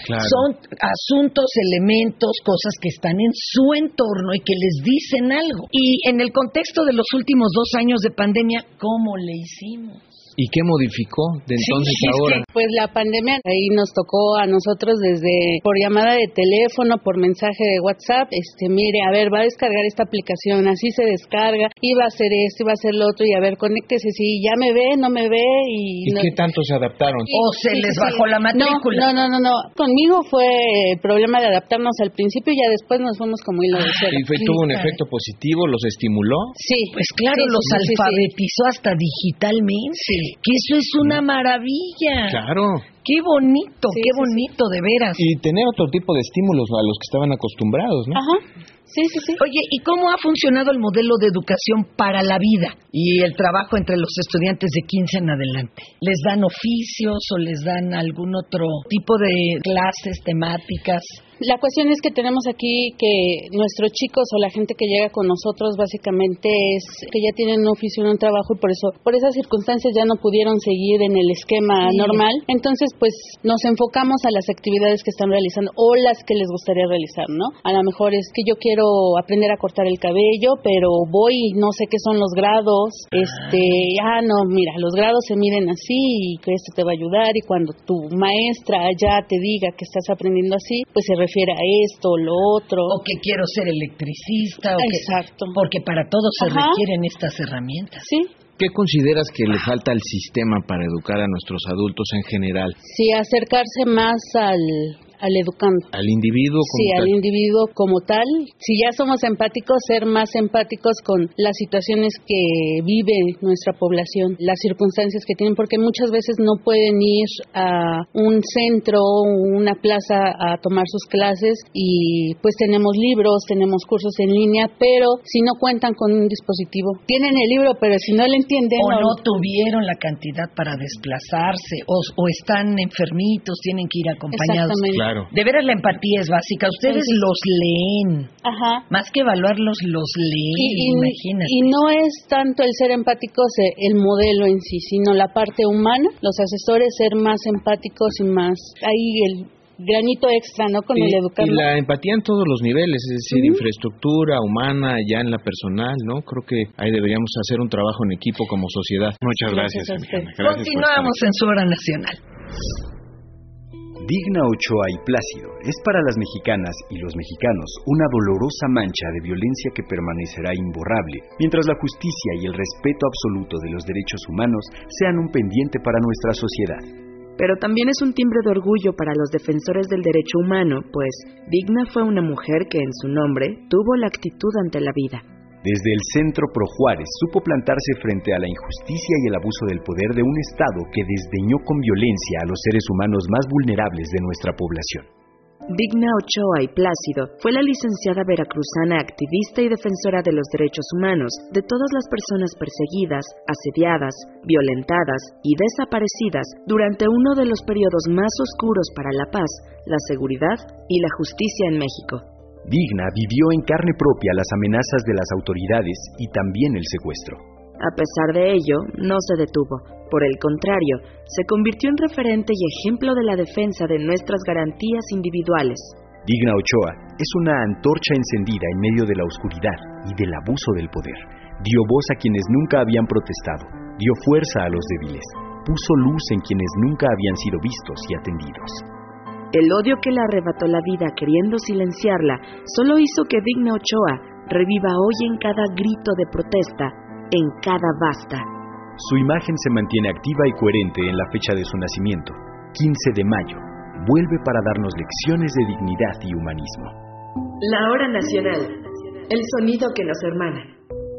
Claro. Son asuntos, elementos, cosas que están en su entorno y que les dicen algo. Y en el contexto de los últimos dos años de pandemia, ¿cómo le hicimos? ¿Y qué modificó de entonces Sí, a ahora? es que, pues la pandemia ahí nos tocó a nosotros desde por llamada de teléfono, por mensaje de WhatsApp, este, mire, a ver, va a descargar esta aplicación, así se descarga, iba a hacer esto, iba a hacer lo otro y a ver, conéctese si ya me ve, no me ve y, ¿Y no- qué tanto se adaptaron? O se Sí, les sí, bajó sí. la matrícula. No, no, no, no, no. Conmigo fue el problema de adaptarnos al principio y ya después nos fuimos como hilo de cero. ¿Y fue, tuvo un efecto positivo? ¿Los estimuló? Sí. Pues claro, Sí, los sí, sí, sí. alfabetizó hasta digitalmente. Que eso es una maravilla. Claro. Qué bonito, Sí, qué sí, bonito, de veras. Y tener otro tipo de estímulos a los que estaban acostumbrados, ¿no? Ajá. Sí, sí, sí. Oye, ¿y cómo ha funcionado el modelo de educación para la vida y el trabajo entre los estudiantes de 15 en adelante? ¿Les dan oficios o les dan algún otro tipo de clases temáticas? La cuestión es que tenemos aquí que nuestros chicos o la gente que llega con nosotros básicamente es que ya tienen un oficio, un trabajo y por eso, por esas circunstancias ya no pudieron seguir en el esquema Sí. normal. Entonces, pues nos enfocamos a las actividades que están realizando o las que les gustaría realizar, ¿no? A lo mejor es que yo quiero aprender a cortar el cabello, pero voy y no sé qué son los grados. Este, ah, no, mira, los grados se miden así y que esto te va a ayudar y cuando tu maestra ya te diga que estás aprendiendo así, pues se refiere a esto o lo otro. O que quiero ser electricista. O que- Exacto. porque para todo se Ajá. requieren estas herramientas. Sí, ¿Qué consideras que le falta al sistema para educar a nuestros adultos en general? sí, acercarse más al, al educando. ¿Al individuo como Sí, tal? al individuo como tal. Si ya somos empáticos, ser más empáticos con las situaciones que vive nuestra población, las circunstancias que tienen, porque muchas veces no pueden ir a un centro o una plaza a tomar sus clases y pues tenemos libros, tenemos cursos en línea, pero si no cuentan con un dispositivo, tienen el libro, pero si no le entienden O no tuvieron la cantidad para desplazarse, o, o están enfermitos, tienen que ir acompañados. Exactamente. Claro. De veras la empatía es básica. Ustedes Sí, los leen. Ajá. Más que evaluarlos, los leen, Y, imagínate. y no es tanto el ser empáticos eh, el modelo en sí, sino la parte humana, los asesores ser más empáticos y más ahí el granito extra, ¿no? Con el Y, educando. y la empatía en todos los niveles, es decir, infraestructura, humana, ya en la personal, ¿no? Creo que ahí deberíamos hacer un trabajo en equipo como sociedad. Muchas Gracias usted. Continuamos en su hora nacional. Digna Ochoa y Plácido es para las mexicanas y los mexicanos una dolorosa mancha de violencia que permanecerá imborrable, mientras la justicia y el respeto absoluto de los derechos humanos sean un pendiente para nuestra sociedad. Pero también es un timbre de orgullo para los defensores del derecho humano, pues Digna fue una mujer que en su nombre tuvo la actitud ante la vida. Desde el Centro Pro Juárez supo plantarse frente a la injusticia y el abuso del poder de un Estado que desdeñó con violencia a los seres humanos más vulnerables de nuestra población. Digna Ochoa y Plácido fue la licenciada veracruzana activista y defensora de los derechos humanos de todas las personas perseguidas, asediadas, violentadas y desaparecidas durante uno de los periodos más oscuros para la paz, la seguridad y la justicia en México. Digna vivió en carne propia las amenazas de las autoridades y también el secuestro. A pesar de ello, no se detuvo. Por el contrario, se convirtió en referente y ejemplo de la defensa de nuestras garantías individuales. Digna Ochoa es una antorcha encendida en medio de la oscuridad y del abuso del poder. Dio voz a quienes nunca habían protestado, dio fuerza a los débiles, puso luz en quienes nunca habían sido vistos y atendidos. El odio que le arrebató la vida queriendo silenciarla solo hizo que Digna Ochoa reviva hoy en cada grito de protesta, en cada basta. Su imagen se mantiene activa y coherente en la fecha de su nacimiento, 15 de mayo. Vuelve para darnos lecciones de dignidad y humanismo. La hora nacional, el sonido que nos hermana.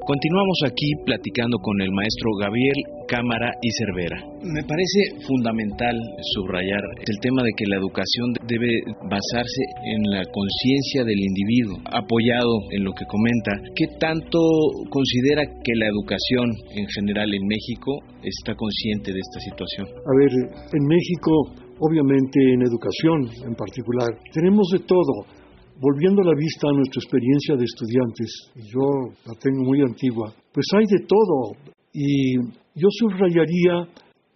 Continuamos aquí platicando con el maestro Gabriel Cámara y Cervera. Me parece fundamental subrayar el tema de que la educación debe basarse en la conciencia del individuo, apoyado en lo que comenta. ¿Qué tanto considera que la educación en general en México está consciente de esta situación? A ver, en México, obviamente en educación en particular, tenemos de todo volviendo la vista a nuestra experiencia de estudiantes, yo la tengo muy antigua, pues hay de todo. Y yo subrayaría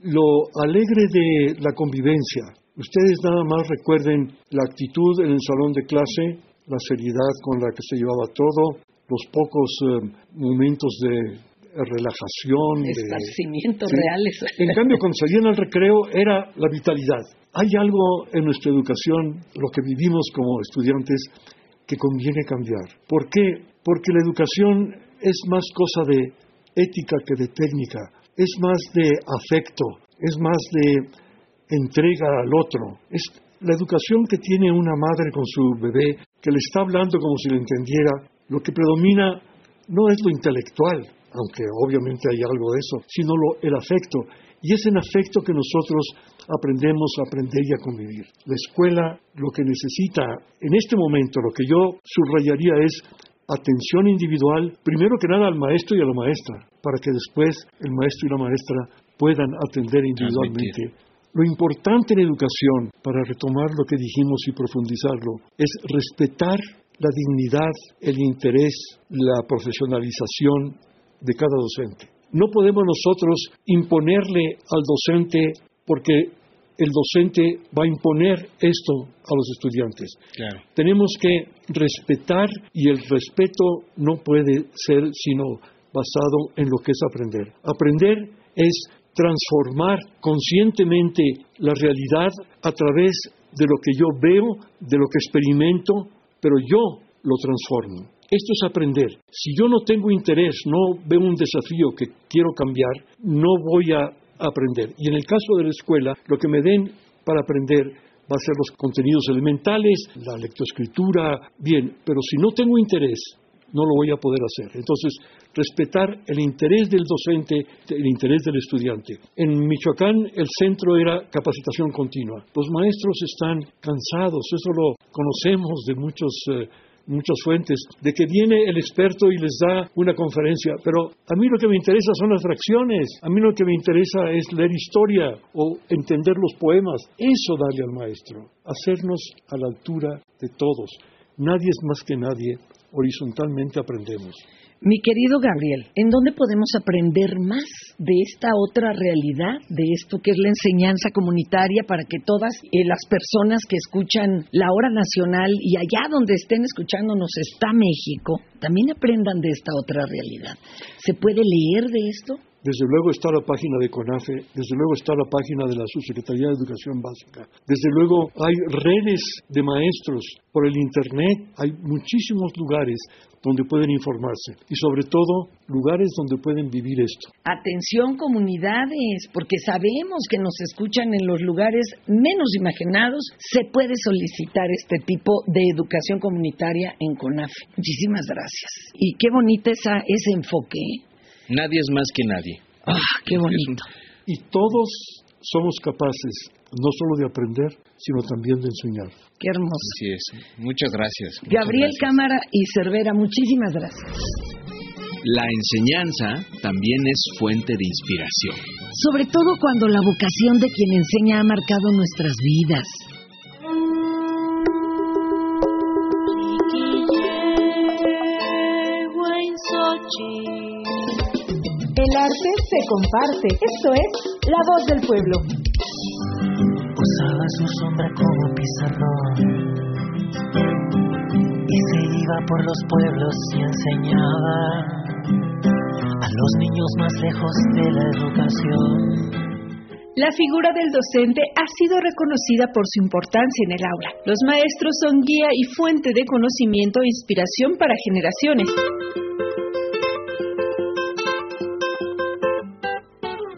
lo alegre de la convivencia. Ustedes nada más recuerden la actitud en el salón de clase, la seriedad con la que se llevaba todo, los pocos eh, momentos de relajación, de esparcimientos reales. En cambio, cuando salían al recreo era la vitalidad. Hay algo en nuestra educación, lo que vivimos como estudiantes, que conviene cambiar. ¿Por qué? Porque la educación es más cosa de ética que de técnica, es más de afecto, es más de entrega al otro. Es la educación que tiene una madre con su bebé, que le está hablando como si le entendiera, lo que predomina no es lo intelectual, aunque obviamente hay algo de eso, sino lo, el afecto. Y es en afecto que nosotros aprendemos a aprender y a convivir. La escuela lo que necesita en este momento, lo que yo subrayaría es atención individual, primero que nada al maestro y a la maestra, para que después el maestro y la maestra puedan atender individualmente. Lo importante en educación, para retomar lo que dijimos y profundizarlo, es respetar la dignidad, el interés, la profesionalización de cada docente. No podemos nosotros imponerle al docente porque el docente va a imponer esto a los estudiantes. Tenemos que respetar y el respeto no puede ser sino basado en lo que es aprender. Aprender es transformar conscientemente la realidad a través de lo que yo veo, de lo que experimento, pero yo lo transformo. Esto es aprender. Si yo no tengo interés, no veo un desafío que quiero cambiar, no voy a aprender. Y en el caso de la escuela, lo que me den para aprender va a ser los contenidos elementales, la lectoescritura, bien, pero si no tengo interés, no lo voy a poder hacer. Entonces, respetar el interés del docente, el interés del estudiante. En Michoacán el centro era capacitación continua. Los maestros están cansados, eso lo conocemos de muchos eh, muchas fuentes, de que viene el experto y les da una conferencia, pero a mí lo que me interesa son las fracciones, a mí lo que me interesa es leer historia o entender los poemas, eso darle al maestro, hacernos a la altura de todos. Nadie es más que nadie, horizontalmente aprendemos. Mi querido Gabriel, ¿en dónde podemos aprender más de esta otra realidad, de esto que es la enseñanza comunitaria para que todas eh, las personas que escuchan la hora nacional y allá donde estén escuchándonos está México, también aprendan de esta otra realidad? ¿Se puede leer de esto? Desde luego está la página de CONAFE, desde luego está la página de la Subsecretaría de Educación Básica, desde luego hay redes de maestros por el Internet, hay muchísimos lugares donde pueden informarse y sobre todo lugares donde pueden vivir esto. Atención comunidades, porque sabemos que nos escuchan en los lugares menos imaginados, se puede solicitar este tipo de educación comunitaria en CONAFE. Muchísimas gracias. Y qué bonita esa, ese enfoque. ¿eh? Nadie es más que nadie. ¡Ah, qué bonito! Y todos somos capaces no solo de aprender, sino también de enseñar. Qué hermoso. Así es. Muchas gracias. Gabriel Cámara y Cervera, muchísimas gracias. La enseñanza también es fuente de inspiración. Sobre todo cuando la vocación de quien enseña ha marcado nuestras vidas. Se comparte. Esto es La Voz del Pueblo. Usaba su sombra como pizarrón y se iba por los pueblos y enseñaba a los niños más lejos de la educación. La figura del docente ha sido reconocida por su importancia en el aula. Los maestros son guía y fuente de conocimiento e inspiración para generaciones.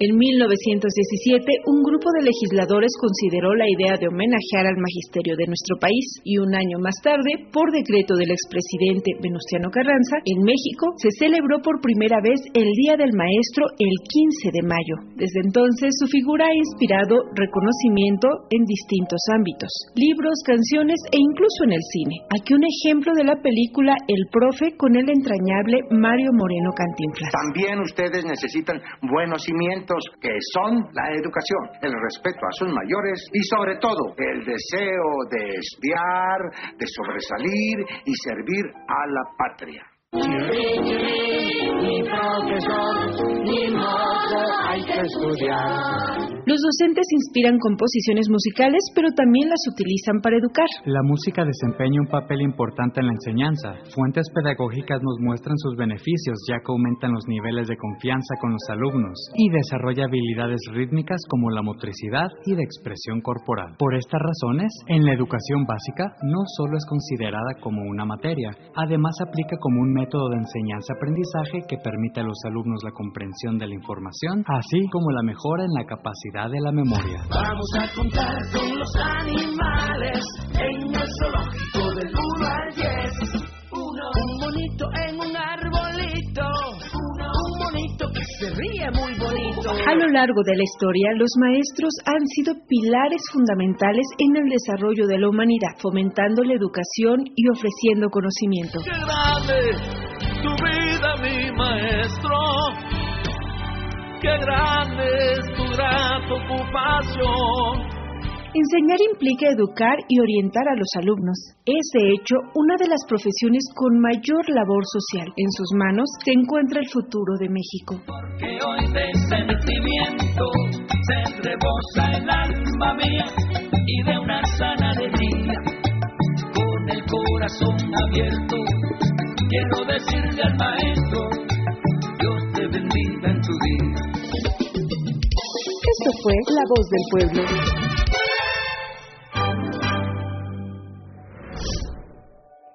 En 1917, un grupo de legisladores consideró la idea de homenajear al magisterio de nuestro país y un año más tarde, por decreto del expresidente Venustiano Carranza, en México se celebró por primera vez el Día del Maestro el 15 de mayo. Desde entonces, su figura ha inspirado reconocimiento en distintos ámbitos, libros, canciones e incluso en el cine. Aquí un ejemplo de la película El Profe con el entrañable Mario Moreno Cantinflas. También ustedes necesitan buenos cimientos que son la educación, el respeto a sus mayores y sobre todo el deseo de estudiar, de sobresalir y servir a la patria. Los docentes inspiran composiciones musicales, pero también las utilizan para educar. La música desempeña un papel importante en la enseñanza. Fuentes pedagógicas nos muestran sus beneficios, ya que aumentan los niveles de confianza con los alumnos y desarrolla habilidades rítmicas como la motricidad y de expresión corporal. Por estas razones, en la educación básica no solo es considerada como una materia, además aplica como un método de enseñanza-aprendizaje que permite a los alumnos la comprensión de la información, así como la mejora en la capacidad de la memoria. Vamos a contar con los animales en el zoológico del 1 al 10. Uno, un bonito en un arbolito. Uno, un bonito que se ríe muy bonito. A lo largo de la historia, los maestros han sido pilares fundamentales en el desarrollo de la humanidad, fomentando la educación y ofreciendo conocimiento. ¡Qué grande! Tu vida, mi maestro. Qué grande es tu gran ocupación. Enseñar implica educar y orientar a los alumnos. Es, de hecho, una de las profesiones con mayor labor social. En sus manos se encuentra el futuro de México. Que hoy de sentimiento se rebosa el alma mía y de una sana alegría, con el corazón abierto, quiero decirle al maestro, Dios te bendiga en tu vida. Esto fue La Voz del Pueblo.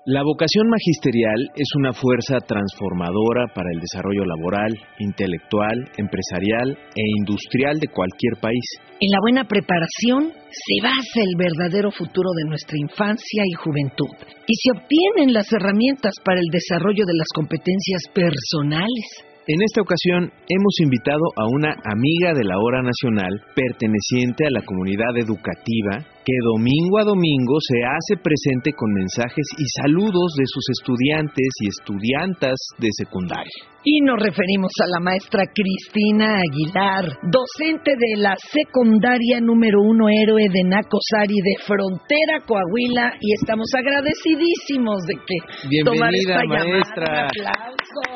La vocación magisterial es una fuerza transformadora para el desarrollo laboral, intelectual, empresarial e industrial de cualquier país. En la buena preparación se basa el verdadero futuro de nuestra infancia y juventud y se obtienen las herramientas para el desarrollo de las competencias personales. En esta ocasión hemos invitado a una amiga de la Hora Nacional perteneciente a la comunidad educativa que domingo a domingo se hace presente con mensajes y saludos de sus estudiantes y estudiantas de secundaria. Y nos referimos a la maestra Cristina Aguilar, docente de la secundaria número uno héroe de Nacosari de Frontera Coahuila y estamos agradecidísimos de que tomar esta maestra. Llamada. Un aplauso.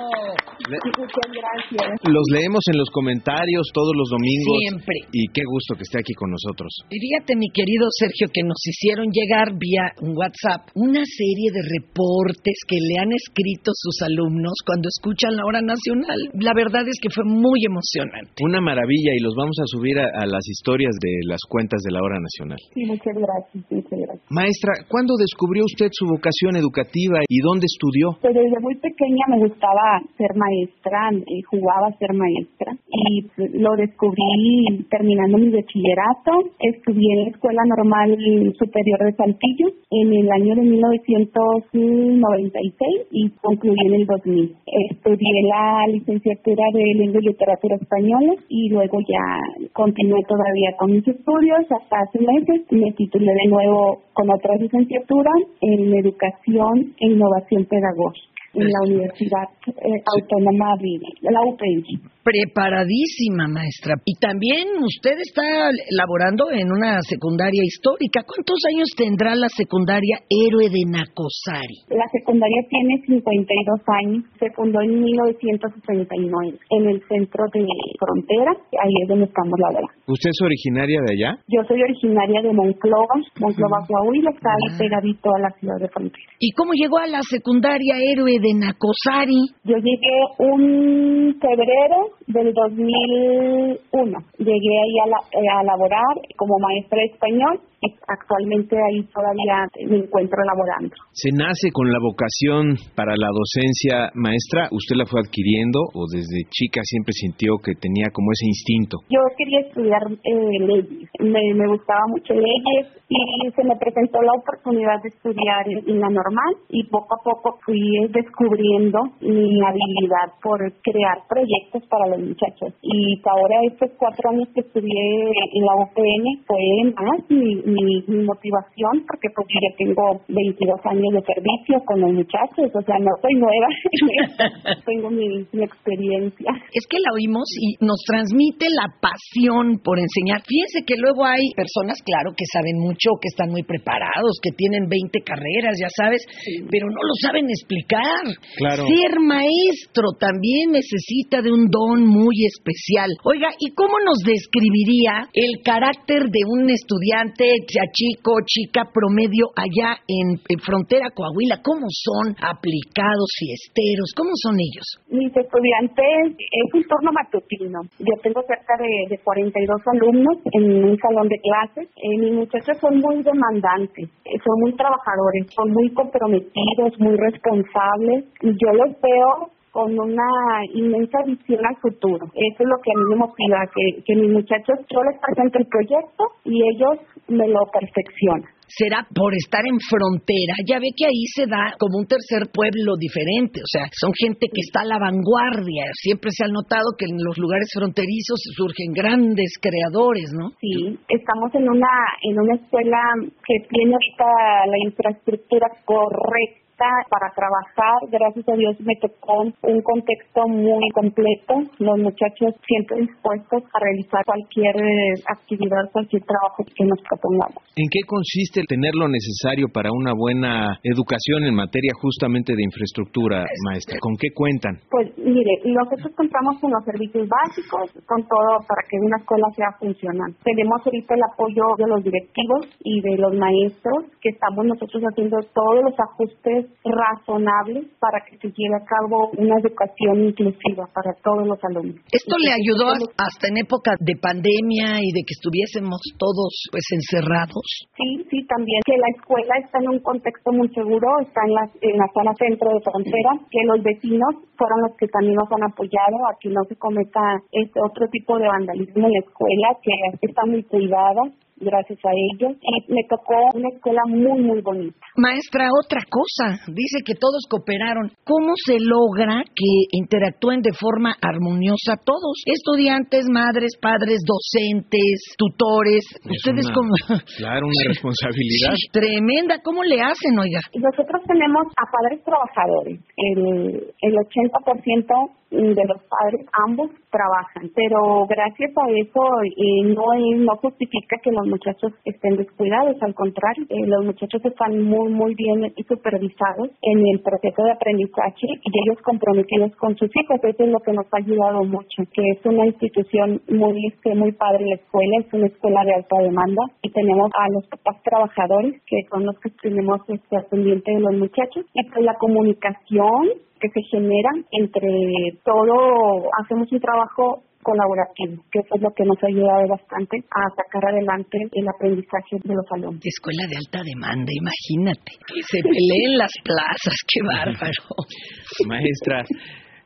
Muchas gracias. Los leemos en los comentarios todos los domingos. Siempre. Y qué gusto que esté aquí con nosotros. Y fíjate, mi querido Sergio, que nos hicieron llegar vía un WhatsApp una serie de reportes que le han escrito sus alumnos cuando escuchan la hora nacional. La verdad es que fue muy emocionante. Una maravilla y los vamos a subir a, a las historias de las cuentas de la hora nacional. Sí, muchas gracias, muchas gracias. Maestra, ¿cuándo descubrió usted su vocación educativa y dónde estudió? Pues desde muy pequeña me gustaba ser maestra, eh, jugaba a ser maestra y lo descubrí terminando mi bachillerato. Estudié en la Escuela Normal Superior de Saltillo en el año de 1996 y concluí en el 2000. Estudié la licenciatura de Lengua y Literatura Española y luego ya continué todavía con mis estudios hasta hace meses. Me titulé de nuevo con otra licenciatura en Educación e Innovación Pedagógica. En la Universidad eh, Autónoma de la UPN. Preparadísima, maestra. Y también usted está laborando en una secundaria histórica. ¿Cuántos años tendrá la secundaria Héroe de Nacosari? La secundaria tiene 52 años. Se fundó en 1969 en el centro de Frontera. Ahí es donde estamos laborando. ¿Usted es originaria de allá? Yo soy originaria de Monclova, Monclova, Coahuila, está ahí ah. pegadito a la ciudad de Frontera. ¿Y cómo llegó a la secundaria Héroe de Nacosari? Yo llegué un febrero del 2001. Llegué ahí a, la, eh, a laborar como maestra de español actualmente ahí todavía me encuentro laborando. ¿Se nace con la vocación para la docencia maestra? ¿Usted la fue adquiriendo o desde chica siempre sintió que tenía como ese instinto? Yo quería estudiar eh, leyes, me, me gustaba mucho leyes y se me presentó la oportunidad de estudiar en, la normal y poco a poco fui descubriendo mi habilidad por crear proyectos para los muchachos y ahora estos cuatro años que estudié en la UPN fue más mi mi, motivación, porque pues ya tengo 22 años de servicio con los muchachos, o sea, no soy nueva, tengo mi, experiencia. Es que la oímos y nos transmite la pasión por enseñar. Fíjense que luego hay personas, claro, que saben mucho, que están muy preparados, que tienen 20 carreras, ya sabes, pero no lo saben explicar. Claro. Ser maestro también necesita de un don muy especial. Oiga, ¿y cómo nos describiría el carácter de un estudiante sea chico, chica promedio allá en, Frontera Coahuila? ¿Cómo son aplicados, fiesteros? ¿Cómo son ellos? Mis estudiantes es un turno matutino. Yo tengo cerca de, 42 alumnos en un salón de clases. Eh, mis muchachos son muy demandantes, eh, son muy trabajadores, son muy comprometidos, muy responsables. Yo los veo con una inmensa visión al futuro. Eso es lo que a mí me motiva, que, que mis muchachos, yo les presento el proyecto y ellos me lo perfeccionan será por estar en frontera. Ya ve que ahí se da como un tercer pueblo diferente, o sea, son gente que está a la vanguardia. Siempre se ha notado que en los lugares fronterizos surgen grandes creadores, ¿no? Sí, estamos en una en una escuela que tiene ahorita la infraestructura correcta para trabajar. Gracias a Dios me tocó un contexto muy completo. Los muchachos siempre dispuestos a realizar cualquier eh, actividad, cualquier trabajo que nos propongamos. ¿En qué consiste tener lo necesario para una buena educación en materia justamente de infraestructura, maestra? ¿Con qué cuentan? Pues mire, nosotros contamos con los servicios básicos, con todo para que una escuela sea funcional. Tenemos ahorita el apoyo de los directivos y de los maestros, que estamos nosotros haciendo todos los ajustes razonable para que se lleve a cabo una educación inclusiva para todos los alumnos. ¿Esto le ayudó hasta en época de pandemia y de que estuviésemos todos pues encerrados? Sí, sí, también que la escuela está en un contexto muy seguro, está en la, en la zona centro de frontera, que los vecinos fueron los que también nos han apoyado a que no se cometa este otro tipo de vandalismo en la escuela, que está muy cuidada, gracias a ellos. Y me tocó una escuela muy, muy bonita. Maestra, otra cosa, dice que todos cooperaron. ¿Cómo se logra que interactúen de forma armoniosa todos? Estudiantes, madres, padres, docentes, tutores. Ustedes como... Claro, una responsabilidad. tremenda. ¿Cómo le hacen, oiga? Nosotros tenemos a padres trabajadores. El, el 80% de los padres, ambos trabajan, pero gracias a eso eh, no, no justifica que los muchachos estén descuidados, al contrario, eh, los muchachos están muy, muy bien y supervisados en el proceso de aprendizaje y ellos comprometidos con sus hijos, eso es lo que nos ha ayudado mucho, que es una institución muy, este, muy padre la escuela, es una escuela de alta demanda y tenemos a los papás trabajadores que son los que tenemos este, pendiente de los muchachos. Y pues la comunicación que se genera entre todo, hacemos un trabajo colaborativo, que eso es lo que nos ha ayudado bastante a sacar adelante el aprendizaje de los alumnos. Escuela de alta demanda, imagínate, que se peleen las plazas, qué bárbaro. Maestra,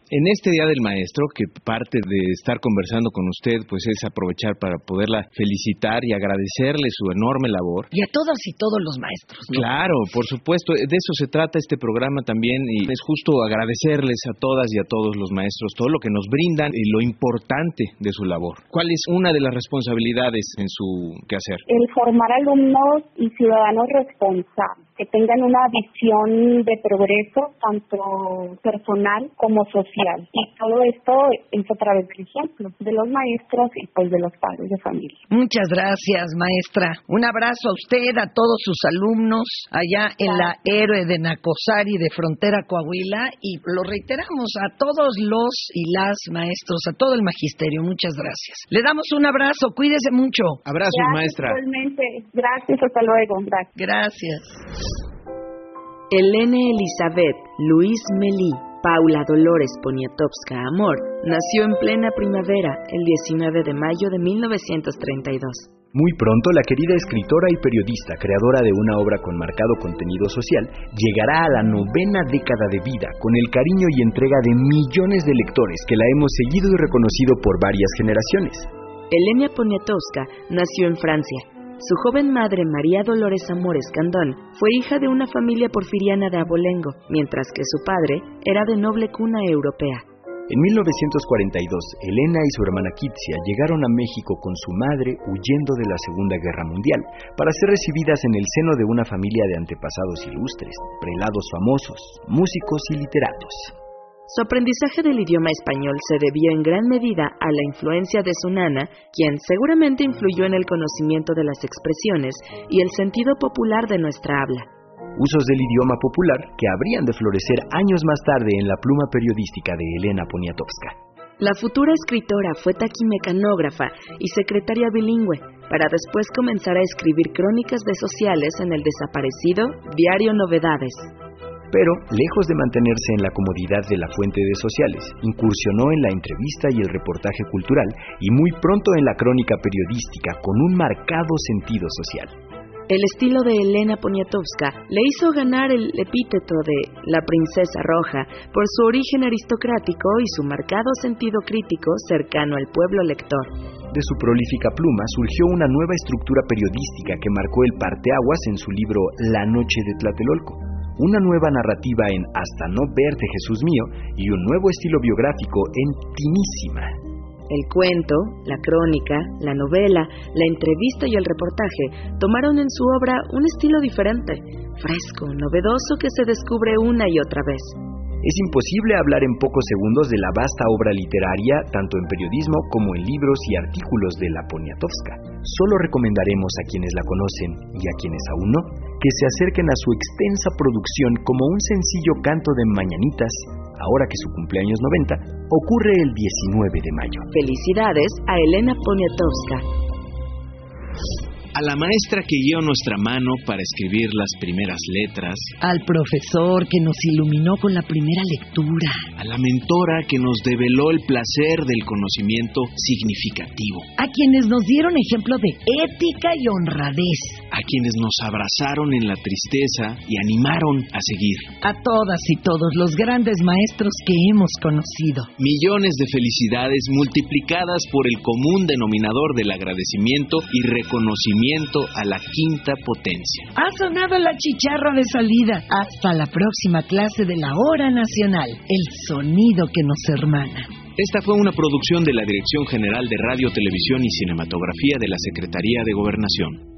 en este Día del Maestro, que parte de estar conversando con usted, pues es aprovechar para poderla felicitar y agradecerle su enorme labor. Y a todas y todos los maestros. Claro, por supuesto, de eso se trata este programa también y es justo agradecerles a todas y a todos los maestros todo lo que nos brindan y lo importante de su labor. ¿Cuál es una de las responsabilidades en su quehacer? El formar alumnos y ciudadanos responsables que tengan una visión de progreso tanto personal como social. Y todo esto es a través del ejemplo de los maestros y pues de los padres de familia. Muchas gracias, maestra. Un abrazo a usted, a todos sus alumnos allá en la Héroe de Nacosari de Frontera Coahuila y lo reiteramos a todos los y las maestros, a todo el magisterio. Muchas gracias. Le damos un abrazo, cuídese mucho. Abrazos, maestra. Gracias, hasta luego. Gracias. Elena Elizabeth Luis Melí Paula Dolores Poniatowska Amor nació en plena primavera el 19 de mayo de 1932. Muy pronto, la querida escritora y periodista, creadora de una obra con marcado contenido social, llegará a la novena década de vida con el cariño y entrega de millones de lectores que la hemos seguido y reconocido por varias generaciones. Elena Poniatowska nació en Francia. Su joven madre, María Dolores Amores Candón, fue hija de una familia porfiriana de abolengo, mientras que su padre era de noble cuna europea. En 1942, Elena y su hermana Kitsia llegaron a México con su madre huyendo de la Segunda Guerra Mundial para ser recibidas en el seno de una familia de antepasados ilustres, prelados famosos, músicos y literatos. Su aprendizaje del idioma español se debió en gran medida a la influencia de su nana, quien seguramente influyó en el conocimiento de las expresiones y el sentido popular de nuestra habla. Usos del idioma popular que habrían de florecer años más tarde en la pluma periodística de Elena Poniatowska. La futura escritora fue taquimecanógrafa y secretaria bilingüe, para después comenzar a escribir crónicas de sociales en el desaparecido Diario Novedades. Pero, lejos de mantenerse en la comodidad de la fuente de sociales, incursionó en la entrevista y el reportaje cultural y muy pronto en la crónica periodística con un marcado sentido social. El estilo de Elena Poniatowska le hizo ganar el epíteto de la princesa roja por su origen aristocrático y su marcado sentido crítico cercano al pueblo lector. De su prolífica pluma surgió una nueva estructura periodística que marcó el parteaguas en su libro La noche de Tlatelolco una nueva narrativa en Hasta no verte Jesús mío y un nuevo estilo biográfico en Tinísima. El cuento, la crónica, la novela, la entrevista y el reportaje tomaron en su obra un estilo diferente, fresco, novedoso que se descubre una y otra vez. Es imposible hablar en pocos segundos de la vasta obra literaria, tanto en periodismo como en libros y artículos de la Poniatowska. Solo recomendaremos a quienes la conocen y a quienes aún no, que se acerquen a su extensa producción como un sencillo canto de mañanitas, ahora que su cumpleaños 90 ocurre el 19 de mayo. Felicidades a Elena Poniatowska. A la maestra que guió nuestra mano para escribir las primeras letras. Al profesor que nos iluminó con la primera lectura. A la mentora que nos develó el placer del conocimiento significativo. A quienes nos dieron ejemplo de ética y honradez. A quienes nos abrazaron en la tristeza y animaron a seguir. A todas y todos los grandes maestros que hemos conocido. Millones de felicidades multiplicadas por el común denominador del agradecimiento y reconocimiento a la quinta potencia. Ha sonado la chicharra de salida. Hasta la próxima clase de la hora nacional. El sonido que nos hermana. Esta fue una producción de la Dirección General de Radio, Televisión y Cinematografía de la Secretaría de Gobernación.